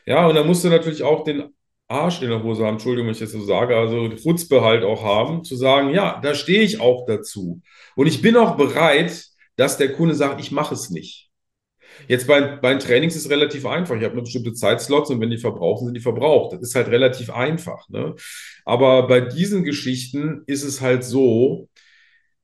Ja, und dann musst du natürlich auch den Arsch in der Hose haben, Entschuldigung, wenn ich das so sage, also Chutzpe halt auch haben, zu sagen, ja, da stehe ich auch dazu. Und ich bin auch bereit, dass der Kunde sagt, ich mache es nicht. Jetzt bei, bei den Trainings ist es relativ einfach. Ich habe eine bestimmte Zeitslots und wenn die verbraucht sind, sind die verbraucht. Das ist halt relativ einfach. Ne? Aber bei diesen Geschichten ist es halt so,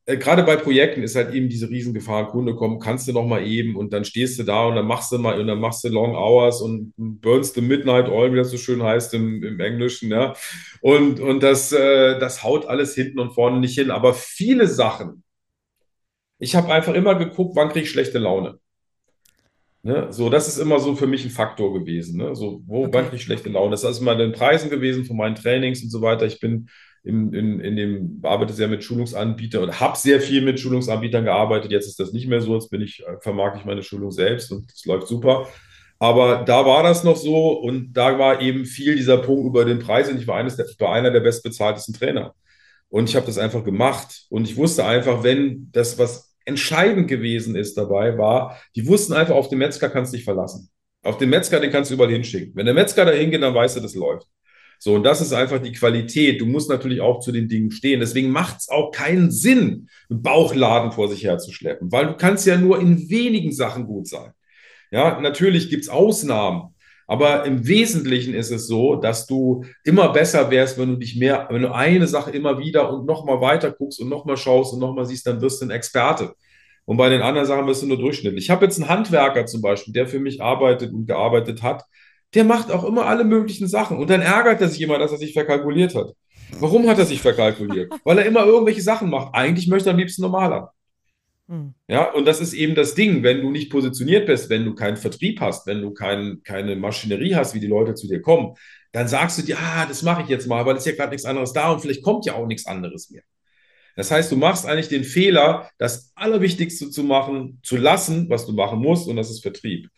äh, gerade bei Projekten ist halt eben diese Riesengefahr, Kunde kommt, kannst du noch mal eben und dann stehst du da und dann machst du mal und dann machst du Long Hours und burnst the Midnight Oil, wie das so schön heißt im, im Englischen, ja. Und, und das, äh, das haut alles hinten und vorne nicht hin. Aber viele Sachen, ich habe einfach immer geguckt, wann kriege ich schlechte Laune. Ne? So, das ist immer so für mich ein Faktor gewesen. Ne? So, wo okay. ich schlechte Laune? Das ist immer in den Preisen gewesen von meinen Trainings und so weiter. Ich bin in, in, in dem, arbeite sehr mit Schulungsanbietern und habe sehr viel mit Schulungsanbietern gearbeitet. Jetzt ist das nicht mehr so. Jetzt bin ich, äh, vermarkte ich meine Schulung selbst und es läuft super. Aber da war das noch so und da war eben viel dieser Punkt über den Preis und ich war, eines der, war einer der bestbezahltesten Trainer. Und ich habe das einfach gemacht. Und ich wusste einfach, wenn das, was entscheidend gewesen ist dabei, war, die wussten einfach, auf den Metzger kannst du dich verlassen. Auf den Metzger, den kannst du überall hinschicken. Wenn der Metzger da hingeht, dann weißt du, das läuft. So, und das ist einfach die Qualität. Du musst natürlich auch zu den Dingen stehen. Deswegen macht es auch keinen Sinn, einen Bauchladen vor sich herzuschleppen, weil du kannst ja nur in wenigen Sachen gut sein. Ja, natürlich gibt es Ausnahmen, aber im Wesentlichen ist es so, dass du immer besser wärst, wenn du dich mehr, wenn du eine Sache immer wieder und nochmal weiter guckst und nochmal schaust und nochmal siehst, dann wirst du ein Experte. Und bei den anderen Sachen wirst du nur durchschnittlich. Ich habe jetzt einen Handwerker zum Beispiel, der für mich arbeitet und gearbeitet hat. Der macht auch immer alle möglichen Sachen. Und dann ärgert er sich immer, dass er sich verkalkuliert hat. Warum hat er sich verkalkuliert? Weil er immer irgendwelche Sachen macht. Eigentlich möchte er am liebsten normaler. Ja, und das ist eben das Ding, wenn du nicht positioniert bist, wenn du keinen Vertrieb hast, wenn du kein, keine Maschinerie hast, wie die Leute zu dir kommen, dann sagst du dir, ah, das mache ich jetzt mal, weil es ist ja gerade nichts anderes da und vielleicht kommt ja auch nichts anderes mehr. Das heißt, du machst eigentlich den Fehler, das Allerwichtigste zu machen, zu lassen, was du machen musst, und das ist Vertrieb.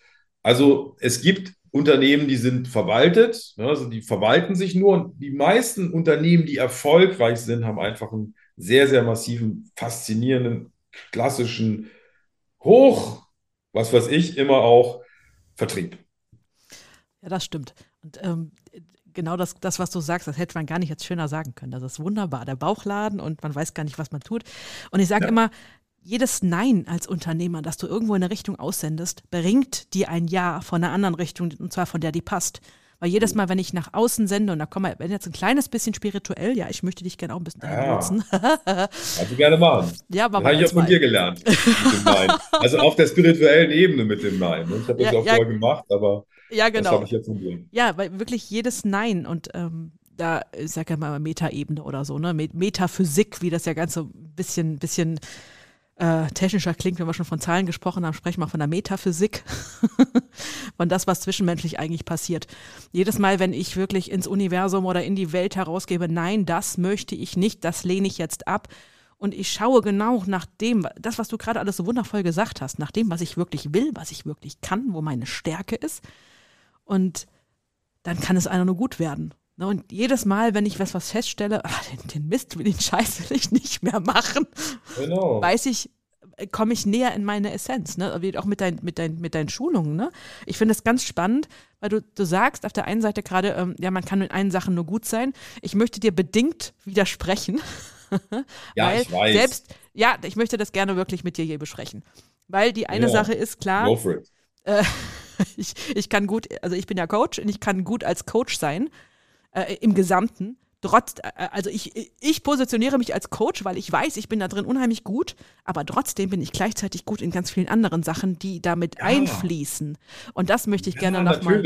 Also es gibt Unternehmen, die sind verwaltet, ne, also die verwalten sich nur und die meisten Unternehmen, die erfolgreich sind, haben einfach einen sehr, sehr massiven, faszinierenden, klassischen, hoch, was weiß ich, immer auch Vertrieb. Ja, das stimmt. Und ähm, genau das, das, was du sagst, das hätte man gar nicht jetzt schöner sagen können. Das ist wunderbar. Der Bauchladen und man weiß gar nicht, was man tut. Und ich sage ja. immer, jedes Nein als Unternehmer, das du irgendwo in eine Richtung aussendest, bringt dir ein Ja von einer anderen Richtung, und zwar von der, die passt. Weil jedes Mal, wenn ich nach außen sende, und da kommen wir, wenn jetzt ein kleines bisschen spirituell, ja, ich möchte dich gerne auch ein bisschen dahin ja. nutzen. also gerne machen. Ja, aber habe ich auch von dir gelernt. also auf der spirituellen Ebene mit dem Nein. Ich habe das ja, auch ja, vorher gemacht, aber ja, genau. das habe ich jetzt von dir. Ja, weil wirklich jedes Nein und ähm, da ist ja mal Metaebene oder so, ne? Metaphysik, wie das ja ganz so ein bisschen, bisschen äh, technischer klingt, wenn wir schon von Zahlen gesprochen haben, sprechen wir von der Metaphysik, von das, was zwischenmenschlich eigentlich passiert. Jedes Mal, wenn ich wirklich ins Universum oder in die Welt herausgebe, nein, das möchte ich nicht, das lehne ich jetzt ab. Und ich schaue genau nach dem, das, was du gerade alles so wundervoll gesagt hast, nach dem, was ich wirklich will, was ich wirklich kann, wo meine Stärke ist. Und dann kann es einer nur gut werden. Ne, und jedes Mal, wenn ich was, was feststelle, ach, den, den Mist, den Scheiß will ich nicht mehr machen, genau. weiß ich, äh, komme ich näher in meine Essenz, ne? Auch mit, dein, mit, dein, mit deinen Schulungen, ne? Ich finde es ganz spannend, weil du, du sagst auf der einen Seite gerade, ähm, ja, man kann in allen Sachen nur gut sein. Ich möchte dir bedingt widersprechen. ja, ich weiß. Selbst, ja, ich möchte das gerne wirklich mit dir hier besprechen. Weil die eine ja. Sache ist klar. Go for it. Äh, ich, ich kann gut, also ich bin ja Coach und ich kann gut als Coach sein äh, im Gesamten. Trotz, äh, also ich, ich positioniere mich als Coach, weil ich weiß, ich bin da drin unheimlich gut, aber trotzdem bin ich gleichzeitig gut in ganz vielen anderen Sachen, die damit ja. einfließen. Und das möchte ich ja, gerne nochmal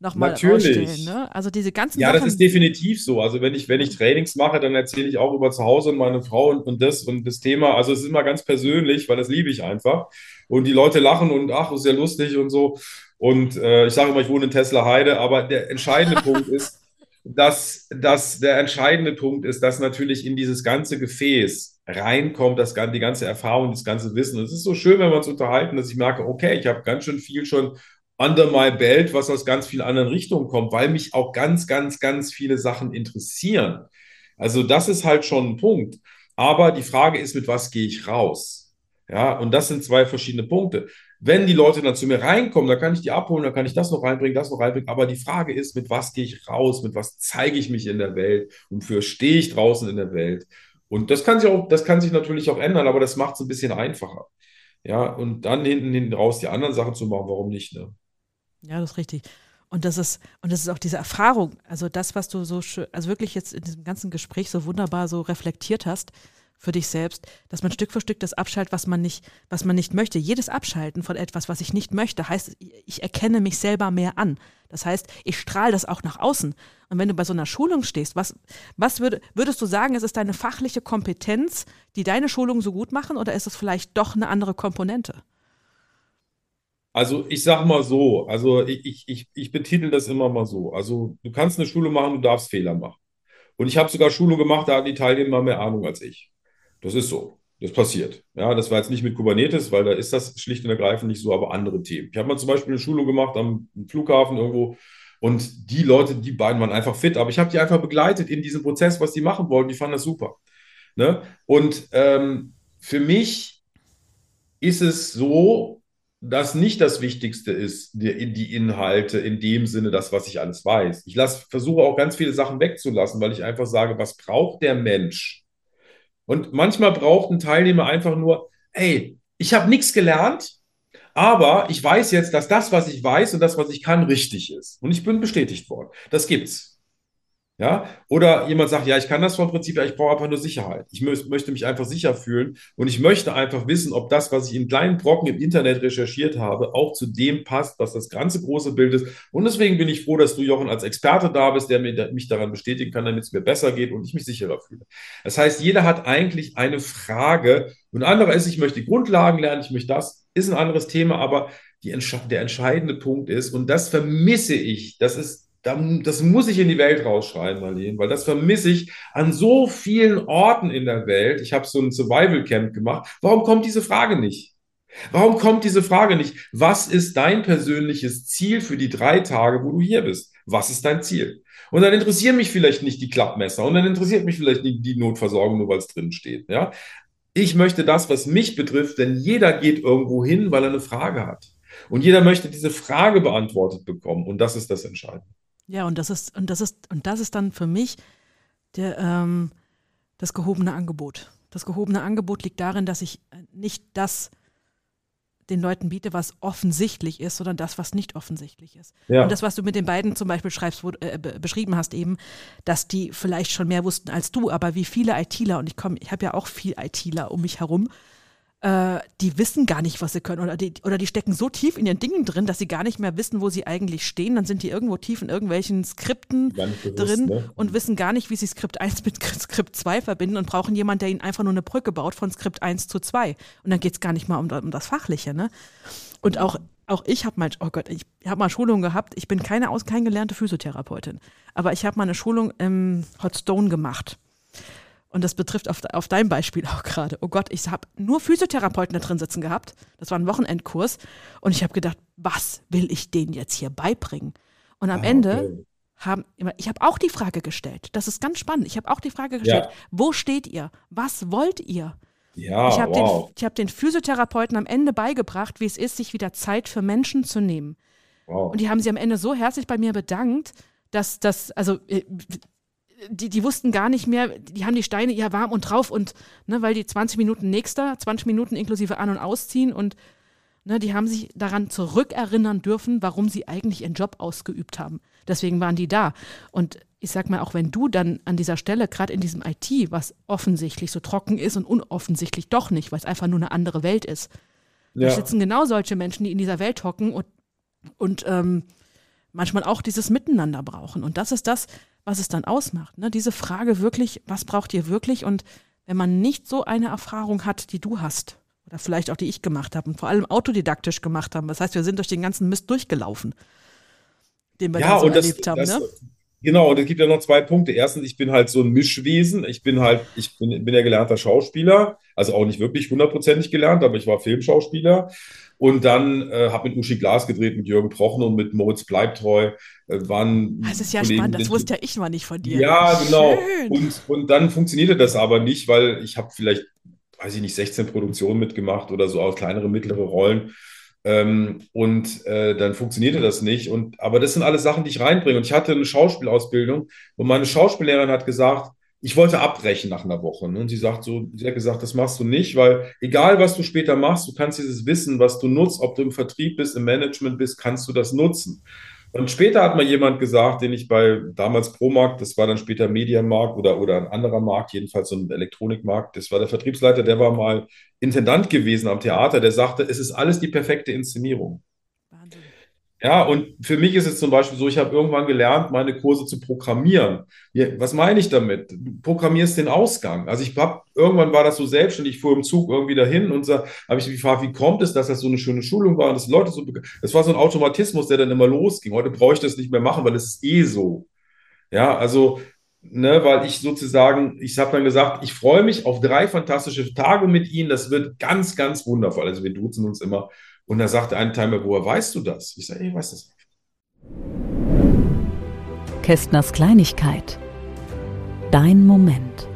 noch mal natürlich. Ne? Also diese ganzen Ja, Sachen, das ist definitiv so. Also wenn ich, wenn ich Trainings mache, dann erzähle ich auch über zu Hause und meine Frau und, und das und das Thema. Also es ist immer ganz persönlich, weil das liebe ich einfach. Und die Leute lachen und ach, ist ja lustig und so. Und äh, ich sage immer, ich wohne in Tesla Heide, aber der entscheidende Punkt ist, dass, dass der entscheidende Punkt ist, dass natürlich in dieses ganze Gefäß reinkommt, das, die ganze Erfahrung, das ganze Wissen. Und es ist so schön, wenn wir uns unterhalten, dass ich merke, okay, ich habe ganz schön viel schon under my belt, was aus ganz vielen anderen Richtungen kommt, weil mich auch ganz, ganz, ganz viele Sachen interessieren. Also das ist halt schon ein Punkt. Aber die Frage ist, mit was gehe ich raus? Ja, und das sind zwei verschiedene Punkte. Wenn die Leute dann zu mir reinkommen, dann kann ich die abholen, dann kann ich das noch reinbringen, das noch reinbringen. Aber die Frage ist, mit was gehe ich raus, mit was zeige ich mich in der Welt und für stehe ich draußen in der Welt? Und das kann sich auch, das kann sich natürlich auch ändern, aber das macht es ein bisschen einfacher. Ja, und dann hinten, hinten raus die anderen Sachen zu machen, warum nicht, ne? Ja, das ist richtig. Und das ist, und das ist auch diese Erfahrung, also das, was du so schön, also wirklich jetzt in diesem ganzen Gespräch so wunderbar so reflektiert hast, für dich selbst, dass man Stück für Stück das abschaltet, was man nicht, was man nicht möchte. Jedes Abschalten von etwas, was ich nicht möchte, heißt, ich erkenne mich selber mehr an. Das heißt, ich strahle das auch nach außen. Und wenn du bei so einer Schulung stehst, was, was würd, würdest du sagen, ist es deine fachliche Kompetenz, die deine Schulung so gut machen, oder ist es vielleicht doch eine andere Komponente? Also ich sag mal so, also ich, ich, ich, betitel das immer mal so. Also du kannst eine Schule machen, du darfst Fehler machen. Und ich habe sogar Schulung gemacht, da hatten die Teilnehmer mehr Ahnung als ich. Das ist so. Das passiert. Ja, das war jetzt nicht mit Kubernetes, weil da ist das schlicht und ergreifend nicht so, aber andere Themen. Ich habe mal zum Beispiel eine Schulung gemacht am Flughafen irgendwo und die Leute, die beiden waren einfach fit, aber ich habe die einfach begleitet in diesem Prozess, was die machen wollten. Die fanden das super. Ne? Und ähm, für mich ist es so, dass nicht das Wichtigste ist, die, die, Inhalte in dem Sinne, das, was ich alles weiß. Ich lass, versuche auch ganz viele Sachen wegzulassen, weil ich einfach sage, was braucht der Mensch? Und manchmal braucht ein Teilnehmer einfach nur, hey, ich habe nichts gelernt, aber ich weiß jetzt, dass das, was ich weiß und das, was ich kann, richtig ist. Und ich bin bestätigt worden. Das gibt's. Ja, oder jemand sagt, ja, ich kann das vom Prinzip, ja, ich brauche einfach nur Sicherheit. Ich mö möchte mich einfach sicher fühlen und ich möchte einfach wissen, ob das, was ich in kleinen Brocken im Internet recherchiert habe, auch zu dem passt, was das ganze große Bild ist. Und deswegen bin ich froh, dass du, Jochen, als Experte da bist, der, mir, der mich daran bestätigen kann, damit es mir besser geht und ich mich sicherer fühle. Das heißt, jeder hat eigentlich eine Frage und anderer ist, ich möchte Grundlagen lernen, ich möchte das, ist ein anderes Thema, aber die, der entscheidende Punkt ist, und das vermisse ich, das ist das muss ich in die Welt rausschreien, Marlene, weil das vermisse ich an so vielen Orten in der Welt. Ich habe so ein Survival Camp gemacht. Warum kommt diese Frage nicht? Warum kommt diese Frage nicht? Was ist dein persönliches Ziel für die drei Tage, wo du hier bist? Was ist dein Ziel? Und dann interessieren mich vielleicht nicht die Klappmesser und dann interessiert mich vielleicht nicht die Notversorgung, nur weil es drin steht. Ja? Ich möchte das, was mich betrifft, denn jeder geht irgendwo hin, weil er eine Frage hat. Und jeder möchte diese Frage beantwortet bekommen. Und das ist das Entscheidende. Ja, und das ist, und das ist, und das ist dann für mich der, ähm, das gehobene Angebot. Das gehobene Angebot liegt darin, dass ich nicht das den Leuten biete, was offensichtlich ist, sondern das, was nicht offensichtlich ist. Ja. Und das, was du mit den beiden zum Beispiel schreibst, wo, äh, beschrieben hast eben, dass die vielleicht schon mehr wussten als du, aber wie viele ITler, und ich komme, ich habe ja auch viel ITler um mich herum, äh, die wissen gar nicht, was sie können. Oder die, oder die stecken so tief in ihren Dingen drin, dass sie gar nicht mehr wissen, wo sie eigentlich stehen. Dann sind die irgendwo tief in irgendwelchen Skripten bewusst, drin ne? und wissen gar nicht, wie sie Skript 1 mit Skript 2 verbinden und brauchen jemanden, der ihnen einfach nur eine Brücke baut von Skript 1 zu 2. Und dann geht es gar nicht mal um, um das Fachliche. Ne? Und auch auch ich habe mal, oh Gott, ich habe mal Schulung gehabt. Ich bin keine aus, kein gelernte Physiotherapeutin, aber ich habe mal eine Schulung im Hot Stone gemacht und das betrifft auf, auf dein Beispiel auch gerade. Oh Gott, ich habe nur Physiotherapeuten da drin sitzen gehabt. Das war ein Wochenendkurs. Und ich habe gedacht, was will ich denen jetzt hier beibringen? Und am ah, Ende okay. haben, ich habe auch die Frage gestellt. Das ist ganz spannend. Ich habe auch die Frage gestellt, ja. wo steht ihr? Was wollt ihr? Ja, ich habe wow. den, hab den Physiotherapeuten am Ende beigebracht, wie es ist, sich wieder Zeit für Menschen zu nehmen. Wow. Und die haben sie am Ende so herzlich bei mir bedankt, dass das, also äh, die, die wussten gar nicht mehr, die haben die Steine ja warm und drauf und, ne, weil die 20 Minuten nächster, 20 Minuten inklusive An- und Ausziehen und ne, die haben sich daran zurückerinnern dürfen, warum sie eigentlich ihren Job ausgeübt haben. Deswegen waren die da. Und ich sag mal, auch wenn du dann an dieser Stelle, gerade in diesem IT, was offensichtlich so trocken ist und unoffensichtlich doch nicht, weil es einfach nur eine andere Welt ist, ja. da sitzen genau solche Menschen, die in dieser Welt hocken und, und ähm, manchmal auch dieses Miteinander brauchen. Und das ist das, was es dann ausmacht. Ne? Diese Frage wirklich, was braucht ihr wirklich? Und wenn man nicht so eine Erfahrung hat, die du hast, oder vielleicht auch die ich gemacht habe und vor allem autodidaktisch gemacht haben, das heißt, wir sind durch den ganzen Mist durchgelaufen, den wir ja, so erlebt das, haben. Das, ne? Genau, und es gibt ja noch zwei Punkte. Erstens, ich bin halt so ein Mischwesen. Ich bin halt, ich bin, bin ja gelernter Schauspieler, also auch nicht wirklich hundertprozentig gelernt, aber ich war Filmschauspieler. Und dann äh, habe mit Uschi Glas gedreht, mit Jürgen Prochen und mit Moritz Bleibtreu. Äh, waren das ist ja Kollegen, spannend, das wusste ja ich mal nicht von dir. Ja, genau. Und, und dann funktionierte das aber nicht, weil ich habe vielleicht, weiß ich nicht, 16 Produktionen mitgemacht oder so, auch kleinere, mittlere Rollen. Ähm, und äh, dann funktionierte das nicht. Und, aber das sind alles Sachen, die ich reinbringe. Und ich hatte eine Schauspielausbildung und meine Schauspiellehrerin hat gesagt, ich wollte abbrechen nach einer Woche. Ne? Und sie sagt so, sie hat gesagt, das machst du nicht, weil egal was du später machst, du kannst dieses Wissen, was du nutzt, ob du im Vertrieb bist, im Management bist, kannst du das nutzen. Und später hat mal jemand gesagt, den ich bei damals Promarkt, das war dann später Mediamarkt oder, oder ein anderer Markt, jedenfalls so ein Elektronikmarkt, das war der Vertriebsleiter, der war mal Intendant gewesen am Theater, der sagte, es ist alles die perfekte Inszenierung. Ja, und für mich ist es zum Beispiel so, ich habe irgendwann gelernt, meine Kurse zu programmieren. Was meine ich damit? Du programmierst den Ausgang. Also ich habe, irgendwann war das so selbstständig, ich fuhr im Zug irgendwie dahin und so, habe ich mich gefragt, wie kommt es, dass das so eine schöne Schulung war und dass Leute so, das war so ein Automatismus, der dann immer losging. Heute brauche ich das nicht mehr machen, weil es ist eh so. Ja, also, ne, weil ich sozusagen, ich habe dann gesagt, ich freue mich auf drei fantastische Tage mit Ihnen. Das wird ganz, ganz wundervoll. Also wir duzen uns immer. Und da sagte ein Timer, woher weißt du das? Ich sage, ich weiß das nicht. Kästners Kleinigkeit. Dein Moment.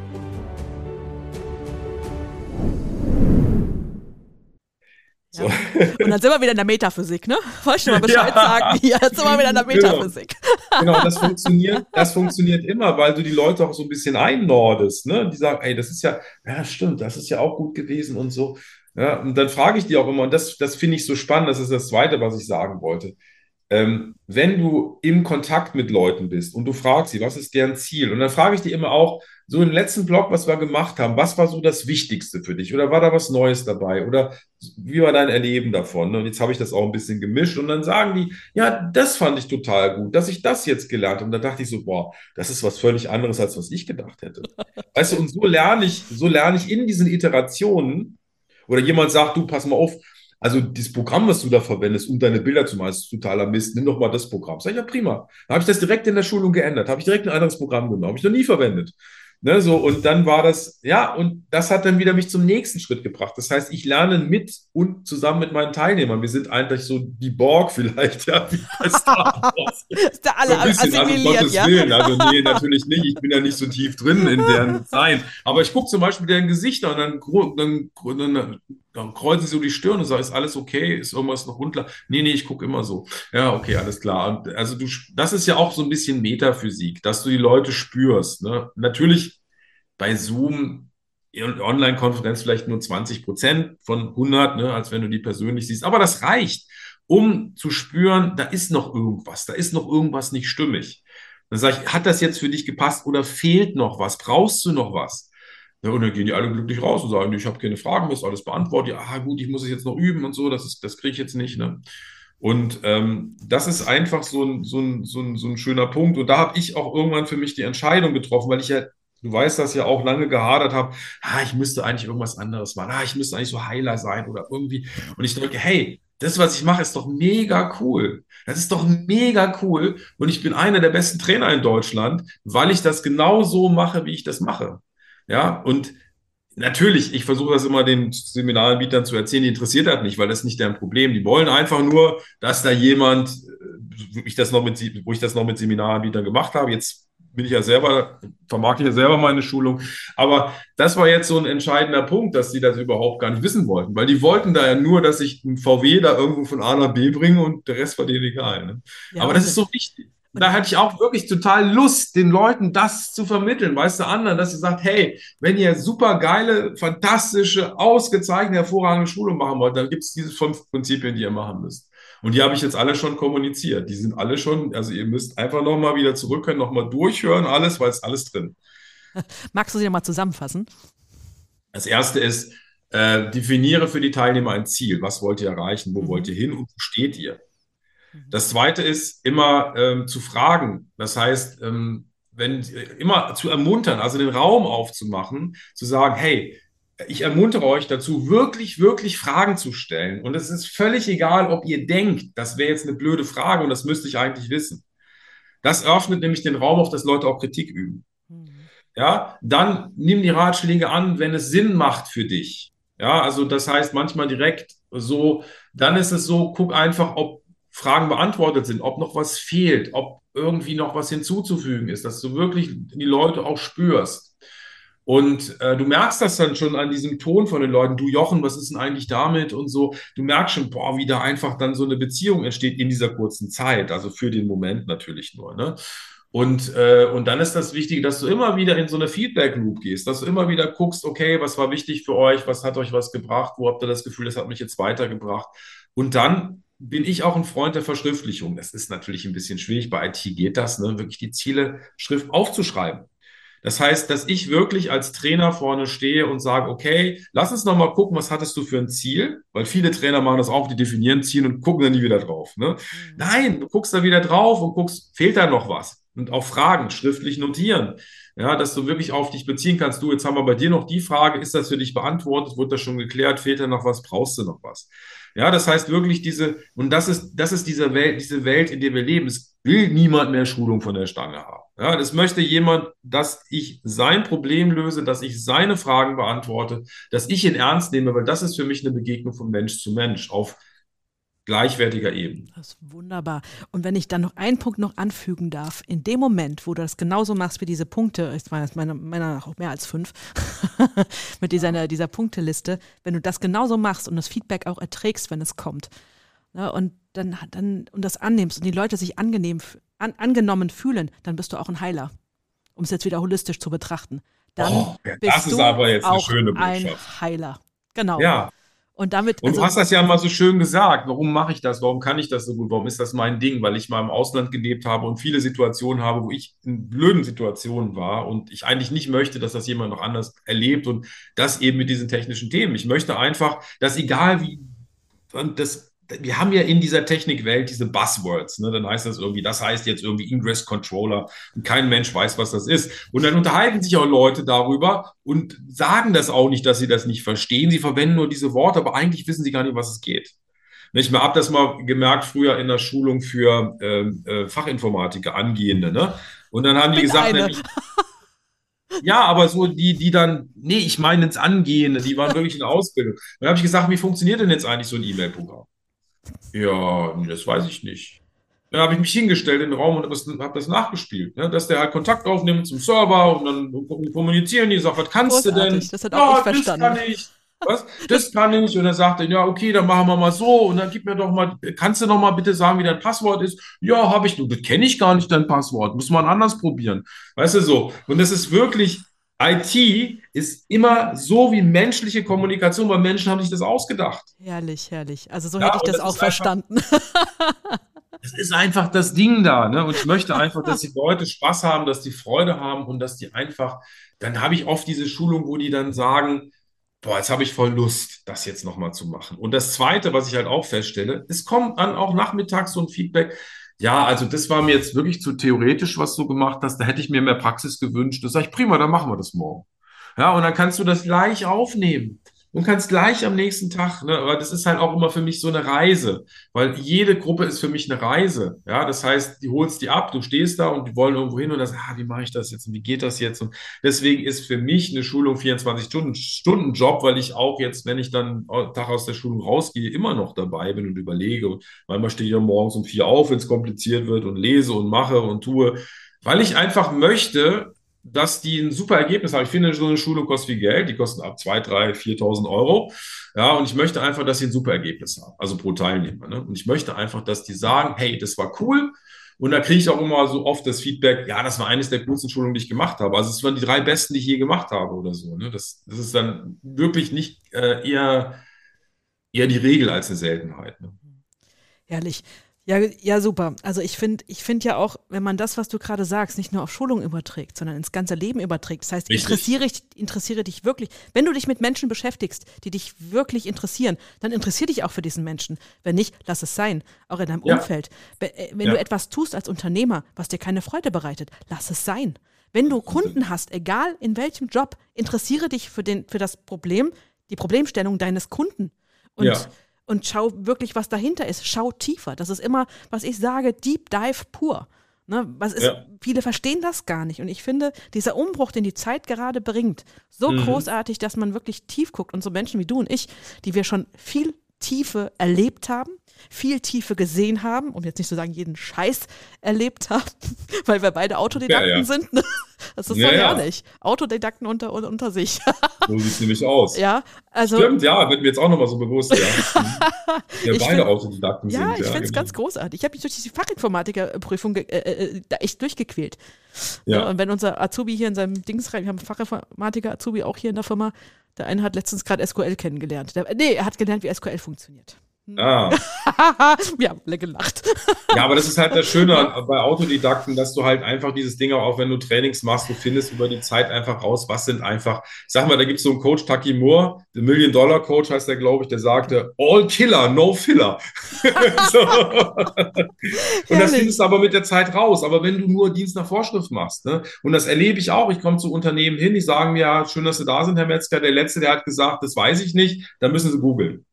So. Ja. Und dann sind wir wieder in der Metaphysik, ne? Wollte ich mal Bescheid ja. sagen. Ja, jetzt sind wir wieder in der genau. Metaphysik. Genau, genau das, funktioniert, das funktioniert immer, weil du die Leute auch so ein bisschen einnordest, ne? Die sagen, ey, das ist ja, ja, stimmt, das ist ja auch gut gewesen und so. Ja, und dann frage ich die auch immer, und das, das finde ich so spannend, das ist das Zweite, was ich sagen wollte. ähm, wenn du im Kontakt mit Leuten bist und du fragst sie, was ist deren Ziel? Und dann frage ich die immer auch, so im letzten Blog, was wir gemacht haben, was war so das Wichtigste für dich? Oder war da was Neues dabei? Oder wie war dein Erleben davon? Und jetzt habe ich das auch ein bisschen gemischt und dann sagen die, ja, das fand ich total gut, dass ich das jetzt gelernt habe. Und da dachte ich so, boah, das ist was völlig anderes, als was ich gedacht hätte. Weißt du, und so lerne ich, so lerne ich in diesen Iterationen, oder jemand sagt, du, pass mal auf, also das Programm, was du da verwendest, um deine Bilder zu machen, ist totaler Mist. Nimm doch mal das Programm. Sag ich, ja prima. Da habe ich das direkt in der Schulung geändert. Habe ich direkt ein anderes Programm genommen. Habe ich noch nie verwendet. Ne, so, und dann war das, ja, und das hat dann wieder mich zum nächsten Schritt gebracht. Das heißt, ich lerne mit und zusammen mit meinen Teilnehmern. Wir sind eigentlich so die Borg vielleicht, ja. Wie ist da alle so bisschen, also Gottes ja. Willen. Also, nee, natürlich nicht. Ich bin ja nicht so tief drin in deren Sein. Aber ich gucke zum Beispiel deren Gesichter und dann, dann, dann, dann kreuzen sie so die Stirn und sagen, ist alles okay? Ist irgendwas noch unklar? Nee, nee, ich gucke immer so. Ja, okay, alles klar. Und also du, das ist ja auch so ein bisschen Metaphysik, dass du die Leute spürst. Ne? Natürlich bei Zoom Online-Konferenz vielleicht nur 20 Prozent von 100, ne, als wenn du die persönlich siehst. Aber das reicht, um zu spüren, da ist noch irgendwas, da ist noch irgendwas nicht stimmig. Dann sage ich, hat das jetzt für dich gepasst oder fehlt noch was? Brauchst du noch was? Ja, und dann gehen die alle glücklich raus und sagen, ich habe keine Fragen, ist alles beantwortet. Ja, ah, gut, ich muss es jetzt noch üben und so, das, das kriege ich jetzt nicht. Ne? Und ähm, das ist einfach so ein, so, ein, so, ein, so ein schöner Punkt. Und da habe ich auch irgendwann für mich die Entscheidung getroffen, weil ich ja, du weißt das ja auch lange gehadert habe, ah, ich müsste eigentlich irgendwas anderes machen, ah, ich müsste eigentlich so Heiler sein oder irgendwie. Und ich denke, hey, das, was ich mache, ist doch mega cool. Das ist doch mega cool. Und ich bin einer der besten Trainer in Deutschland, weil ich das genau so mache, wie ich das mache. Ja, und natürlich, ich versuche das immer den Seminaranbietern zu erzählen, die interessiert das nicht, weil das ist nicht deren Problem. Die wollen einfach nur, dass da jemand, äh, ich das noch mit, wo ich das noch mit Seminaranbietern gemacht habe, jetzt bin ich ja selber, vermarkte ich ja selber meine Schulung. Aber das war jetzt so ein entscheidender Punkt, dass sie das überhaupt gar nicht wissen wollten, weil die wollten da ja nur, dass ich ein VW da irgendwo von A nach B bringe und der Rest war denen egal. Ne? Ja, Aber das ist so wichtig da hatte ich auch wirklich total Lust, den Leuten das zu vermitteln, weißt du, anderen, dass sie sagt, hey, wenn ihr super geile, fantastische, ausgezeichnete, hervorragende Schulung machen wollt, dann gibt es diese fünf Prinzipien, die ihr machen müsst. Und die habe ich jetzt alle schon kommuniziert. Die sind alle schon, also ihr müsst einfach nochmal wieder zurück können, nochmal durchhören, alles, weil es alles drin. Magst du sie nochmal zusammenfassen? Das erste ist, äh, definiere für die Teilnehmer ein Ziel. Was wollt ihr erreichen? Wo mhm. wollt ihr hin und wo steht ihr? Mhm. Das zweite ist immer ähm, zu fragen. Das heißt, ähm, wenn immer zu ermuntern, also den Raum aufzumachen, zu sagen, hey, ich ermuntere euch dazu, wirklich, wirklich Fragen zu stellen. Und es ist völlig egal, ob ihr denkt, das wäre jetzt eine blöde Frage und das müsste ich eigentlich wissen. Das öffnet nämlich den Raum auf, dass Leute auch Kritik üben. Mhm. Ja, dann nimm die Ratschläge an, wenn es Sinn macht für dich. Ja, also das heißt manchmal direkt so, dann ist es so, guck einfach, ob Fragen beantwortet sind, ob noch was fehlt, ob irgendwie noch was hinzuzufügen ist, dass du wirklich die Leute auch spürst. Und äh, du merkst das dann schon an diesem Ton von den Leuten, du Jochen, was ist denn eigentlich damit und so. Du merkst schon, boah, wie da einfach dann so eine Beziehung entsteht in dieser kurzen Zeit, also für den Moment natürlich nur. Ne? Und, äh, und dann ist das Wichtige, dass du immer wieder in so eine Feedback-Loop gehst, dass du immer wieder guckst, okay, was war wichtig für euch, was hat euch was gebracht, wo habt ihr das Gefühl, das hat mich jetzt weitergebracht. Und dann bin ich auch ein Freund der Verschriftlichung. Das ist natürlich ein bisschen schwierig. Bei IT geht das, ne? wirklich die Ziele Schrift aufzuschreiben. Das heißt, dass ich wirklich als Trainer vorne stehe und sage, okay, lass uns nochmal gucken, was hattest du für ein Ziel? Weil viele Trainer machen das auch, die definieren Ziel und gucken dann nie wieder drauf. Ne? Mhm. Nein, du guckst da wieder drauf und guckst, fehlt da noch was? Und auch Fragen schriftlich notieren. Ja, dass du wirklich auf dich beziehen kannst. Du, jetzt haben wir bei dir noch die Frage, ist das für dich beantwortet? Wurde das schon geklärt? Fehlt da noch was? Brauchst du noch was? Ja, das heißt wirklich diese, und das ist, das ist diese Welt, diese Welt, in der wir leben. Es will niemand mehr Schulung von der Stange haben. Ja, das möchte jemand, dass ich sein Problem löse, dass ich seine Fragen beantworte, dass ich ihn ernst nehme, weil das ist für mich eine Begegnung von Mensch zu Mensch auf gleichwertiger Ebene. Das ist wunderbar. Und wenn ich dann noch einen Punkt noch anfügen darf, in dem Moment, wo du das genauso machst wie diese Punkte, ich meine, meiner Meinung nach auch mehr als fünf, mit dieser, dieser Punkteliste, wenn du das genauso machst und das Feedback auch erträgst, wenn es kommt, ne, und dann, dann und das annimmst und die Leute sich angenehm, an, angenommen fühlen, dann bist du auch ein Heiler, um es jetzt wieder holistisch zu betrachten. Dann oh, ja, bist du auch ein Heiler. Genau. Ja. Und damit. Und also, du hast das ja mal so schön gesagt. Warum mache ich das? Warum kann ich das so gut? Warum ist das mein Ding? Weil ich mal im Ausland gelebt habe und viele Situationen habe, wo ich in blöden Situationen war und ich eigentlich nicht möchte, dass das jemand noch anders erlebt und das eben mit diesen technischen Themen. Ich möchte einfach, dass egal wie, und das wir haben ja in dieser Technikwelt diese Buzzwords. Ne? Dann heißt das irgendwie, das heißt jetzt irgendwie Ingress Controller und kein Mensch weiß, was das ist. Und dann unterhalten sich auch Leute darüber und sagen das auch nicht, dass sie das nicht verstehen. Sie verwenden nur diese Worte, aber eigentlich wissen sie gar nicht, was es geht. Ich habe das mal gemerkt früher in der Schulung für ähm, äh, Fachinformatiker, Angehende. Ne? Und dann haben die gesagt, nämlich, ja, aber so die, die dann, nee, ich meine ins Angehende, die waren wirklich in der Ausbildung. Dann habe ich gesagt, wie funktioniert denn jetzt eigentlich so ein E-Mail-Programm? Ja, das weiß ich nicht. Dann habe ich mich hingestellt in den Raum und habe das, hab das nachgespielt, ne? dass der halt Kontakt aufnimmt zum Server und dann kommunizieren die, sagt, was kannst Großartig, du denn? Das hat auch ja, ich verstanden. Das kann ich. Was? Das kann ich. Und er sagte, ja, okay, dann machen wir mal so. Und dann gib mir doch mal, kannst du noch mal bitte sagen, wie dein Passwort ist? Ja, habe ich. Du, das kenne ich gar nicht, dein Passwort. Muss man anders probieren. Weißt du so? Und das ist wirklich, IT ist immer so wie menschliche Kommunikation, weil Menschen haben sich das ausgedacht. Herrlich, herrlich. Also so ja, hätte ich das, das auch verstanden. Es ist einfach das Ding da, ne? Und ich möchte einfach, dass die Leute Spaß haben, dass die Freude haben und dass die einfach, dann habe ich oft diese Schulung, wo die dann sagen, boah, jetzt habe ich voll Lust, das jetzt nochmal zu machen. Und das Zweite, was ich halt auch feststelle, es kommt dann auch nachmittags so ein Feedback, ja, also das war mir jetzt wirklich zu theoretisch, was du gemacht hast. Da hätte ich mir mehr Praxis gewünscht. Da sage ich, prima, dann machen wir das morgen. Ja, und dann kannst du das gleich aufnehmen und kannst gleich am nächsten Tag, ne, aber das ist halt auch immer für mich so eine Reise, weil jede Gruppe ist für mich eine Reise. Ja, das heißt, die holst die ab, du stehst da und die wollen irgendwo hin und das, ah, wie mache ich das jetzt und wie geht das jetzt? Und deswegen ist für mich eine Schulung 24 Stunden, Stunden Job, weil ich auch jetzt, wenn ich dann Tag aus der Schulung rausgehe, immer noch dabei bin und überlege. Und manchmal stehe ich ja morgens um vier auf, wenn es kompliziert wird und lese und mache und tue, weil ich einfach möchte, dass die ein super Ergebnis haben. Ich finde, so eine Schulung kostet viel Geld. Die kosten ab 2, 3, 4.000 Euro. Ja, und ich möchte einfach, dass sie ein super Ergebnis haben. Also pro Teilnehmer. Ne? Und ich möchte einfach, dass die sagen, hey, das war cool. Und da kriege ich auch immer so oft das Feedback, ja, das war eines der coolsten Schulungen, die ich gemacht habe. Also es waren die drei besten, die ich je gemacht habe oder so. Ne? Das, das ist dann wirklich nicht äh, eher, eher die Regel als eine Seltenheit. Ne? Herrlich. Ja, ja, super. Also ich finde ich finde ja auch, wenn man das, was du gerade sagst, nicht nur auf Schulungen überträgt, sondern ins ganze Leben überträgt. Das heißt, interessiere, interessiere dich wirklich. Wenn du dich mit Menschen beschäftigst, die dich wirklich interessieren, dann interessiere dich auch für diesen Menschen. Wenn nicht, lass es sein. Auch in deinem ja. Umfeld. Äh, wenn ja. du etwas tust als Unternehmer, was dir keine Freude bereitet, lass es sein. Wenn du Kunden hast, egal in welchem Job, interessiere dich für, den, für das Problem, die Problemstellung deines Kunden. Und ja und schau wirklich, was dahinter ist. Schau tiefer. Das ist immer, was ich sage, Deep Dive pur. Ne, was ist, ja. Viele verstehen das gar nicht. Und ich finde, dieser Umbruch, den die Zeit gerade bringt, so mhm. großartig, dass man wirklich tief guckt. Und so Menschen wie du und ich, die wir schon viel Tiefe erlebt haben, viel Tiefe gesehen haben, um jetzt nicht zu sagen, jeden Scheiß erlebt haben, weil wir beide Autodidakten ja, ja. sind. Ne? Das ist ja, doch ja. nicht. Autodidakten unter, unter sich. so sieht es nämlich aus. Ja, also. Stimmt, ja, wird mir jetzt auch nochmal so bewusst, ja. wir beide find, Autodidakten ja, sind. Ich ja, ich finde es genau. ganz großartig. Ich habe mich durch diese Fachinformatikerprüfung äh, äh, da echt durchgequält. Ja. Und wenn unser Azubi hier in seinem Dings rein, wir haben Fachinformatiker-Azubi auch hier in der Firma, der eine hat letztens gerade SQL kennengelernt. Der, nee, er hat gelernt, wie SQL funktioniert. Ah. Wir haben alle gelacht. ja, aber das ist halt das Schöne bei Autodidakten, dass du halt einfach dieses Ding auch, wenn du Trainings machst, du findest über die Zeit einfach raus, was sind einfach, sag mal, da gibt es so einen Coach, Taki Moore, der Million Dollar Coach heißt der, glaube ich, der sagte, all killer, no filler. und das findest du aber mit der Zeit raus. Aber wenn du nur Dienst nach Vorschrift machst, ne? und das erlebe ich auch, ich komme zu Unternehmen hin, die sagen mir, ja, schön, dass Sie da sind, Herr Metzger, der Letzte, der hat gesagt, das weiß ich nicht, dann müssen Sie googeln.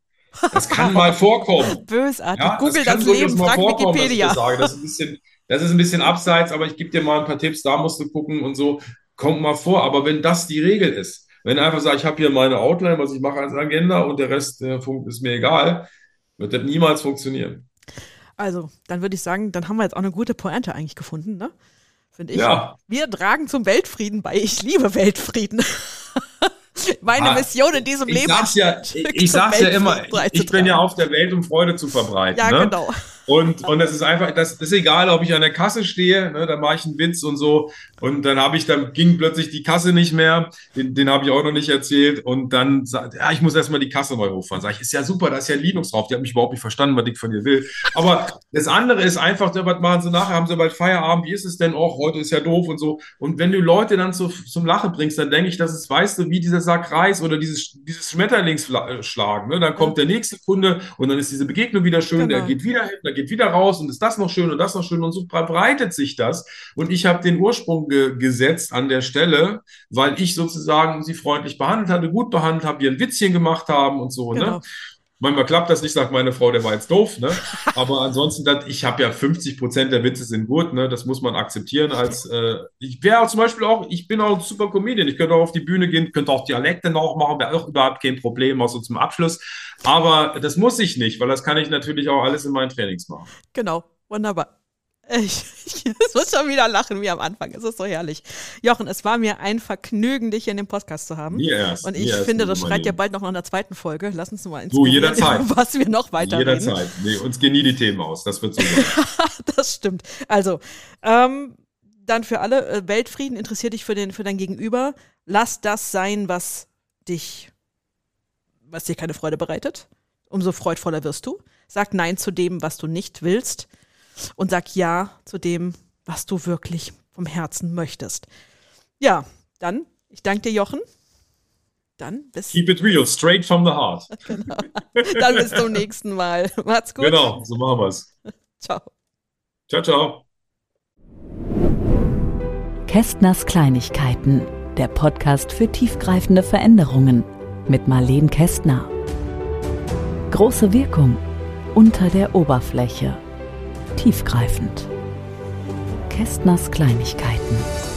Das kann mal vorkommen. Bösartig. Ja, Google das, das Leben, frag Wikipedia. Das, das, ist ein bisschen, das ist ein bisschen abseits, aber ich gebe dir mal ein paar Tipps, da musst du gucken und so. Kommt mal vor. Aber wenn das die Regel ist, wenn du einfach sagst, ich habe hier meine Outline, was ich mache als Agenda und der Rest äh, ist mir egal, wird das niemals funktionieren. Also, dann würde ich sagen, dann haben wir jetzt auch eine gute Pointe eigentlich gefunden, ne? Finde ich. Ja. Wir tragen zum Weltfrieden bei. Ich liebe Weltfrieden. meine ah, Mission in diesem ich Leben. Sag's ja, ich, ich sag's ja immer, ich bin ja auf der Welt, um Freude zu verbreiten. Ja, ne? genau. Und, und das ist einfach, das ist egal, ob ich an der Kasse stehe, ne, da mache ich einen Witz und so. Und dann habe ich, dann ging plötzlich die Kasse nicht mehr. Den, den habe ich auch noch nicht erzählt. Und dann sagt, ja, ich muss erstmal die Kasse neu hochfahren. Sag ich, ist ja super, da ist ja Linux drauf. Die hat mich überhaupt nicht verstanden, was ich von dir will. Aber das andere ist einfach, was machen sie nachher? Haben sie bald Feierabend? Wie ist es denn? auch? heute ist ja doof und so. Und wenn du Leute dann zu, zum Lachen bringst, dann denke ich, das ist, weißt du, wie dieser Sack Reis oder dieses, dieses Schmetterlingsschlagen. Ne? Dann kommt der nächste Kunde und dann ist diese Begegnung wieder schön, genau. der geht wieder hin, geht wieder raus und ist das noch schön und das noch schön und so verbreitet sich das. Und ich habe den Ursprung ge gesetzt an der Stelle, weil ich sozusagen sie freundlich behandelt hatte, gut behandelt habe, wir ein Witzchen gemacht haben und so. Ne? Genau. Ne? Manchmal klappt das nicht, sagt meine Frau, der war jetzt doof, ne? Aber ansonsten, das, ich habe ja 50 Prozent der Witze sind gut, ne? Das muss man akzeptieren. Als äh, ich wäre zum Beispiel auch, ich bin auch ein super Comedian. Ich könnte auch auf die Bühne gehen, könnte auch Dialekte noch machen, wäre auch überhaupt kein Problem, auch so zum Abschluss. Aber das muss ich nicht, weil das kann ich natürlich auch alles in meinen Trainings machen. Genau, wunderbar. Ich, ich, ich muss schon wieder lachen wie am Anfang. Es ist so herrlich. Jochen, es war mir ein Vergnügen, dich hier in dem Podcast zu haben. Yes, und ich yes, finde, das schreit ja bald noch in der zweiten Folge. Lass uns mal ins Du, jederzeit. Was wir noch weiter Jederzeit. Nee, uns gehen nie die Themen aus. Das wird so das stimmt. Also, ähm, dann für alle, äh, Weltfrieden interessiert dich für, den, für dein Gegenüber. Lass das sein, was dich, was dir keine Freude bereitet. Umso freudvoller wirst du. Sag Nein zu dem, was du nicht willst und sag Ja zu dem, was du wirklich vom Herzen möchtest. Ja, dann, ich danke dir, Jochen. Dann bis. Keep it real, straight from the heart. genau. Dann bis zum nächsten Mal. Macht's gut. Genau, so machen wir's. Ciao. Ciao, ciao. Kästners Kleinigkeiten, der Podcast für tiefgreifende Veränderungen mit Marleen Kästner. Große Wirkung unter der Oberfläche tiefgreifend. Kästners Kleinigkeiten.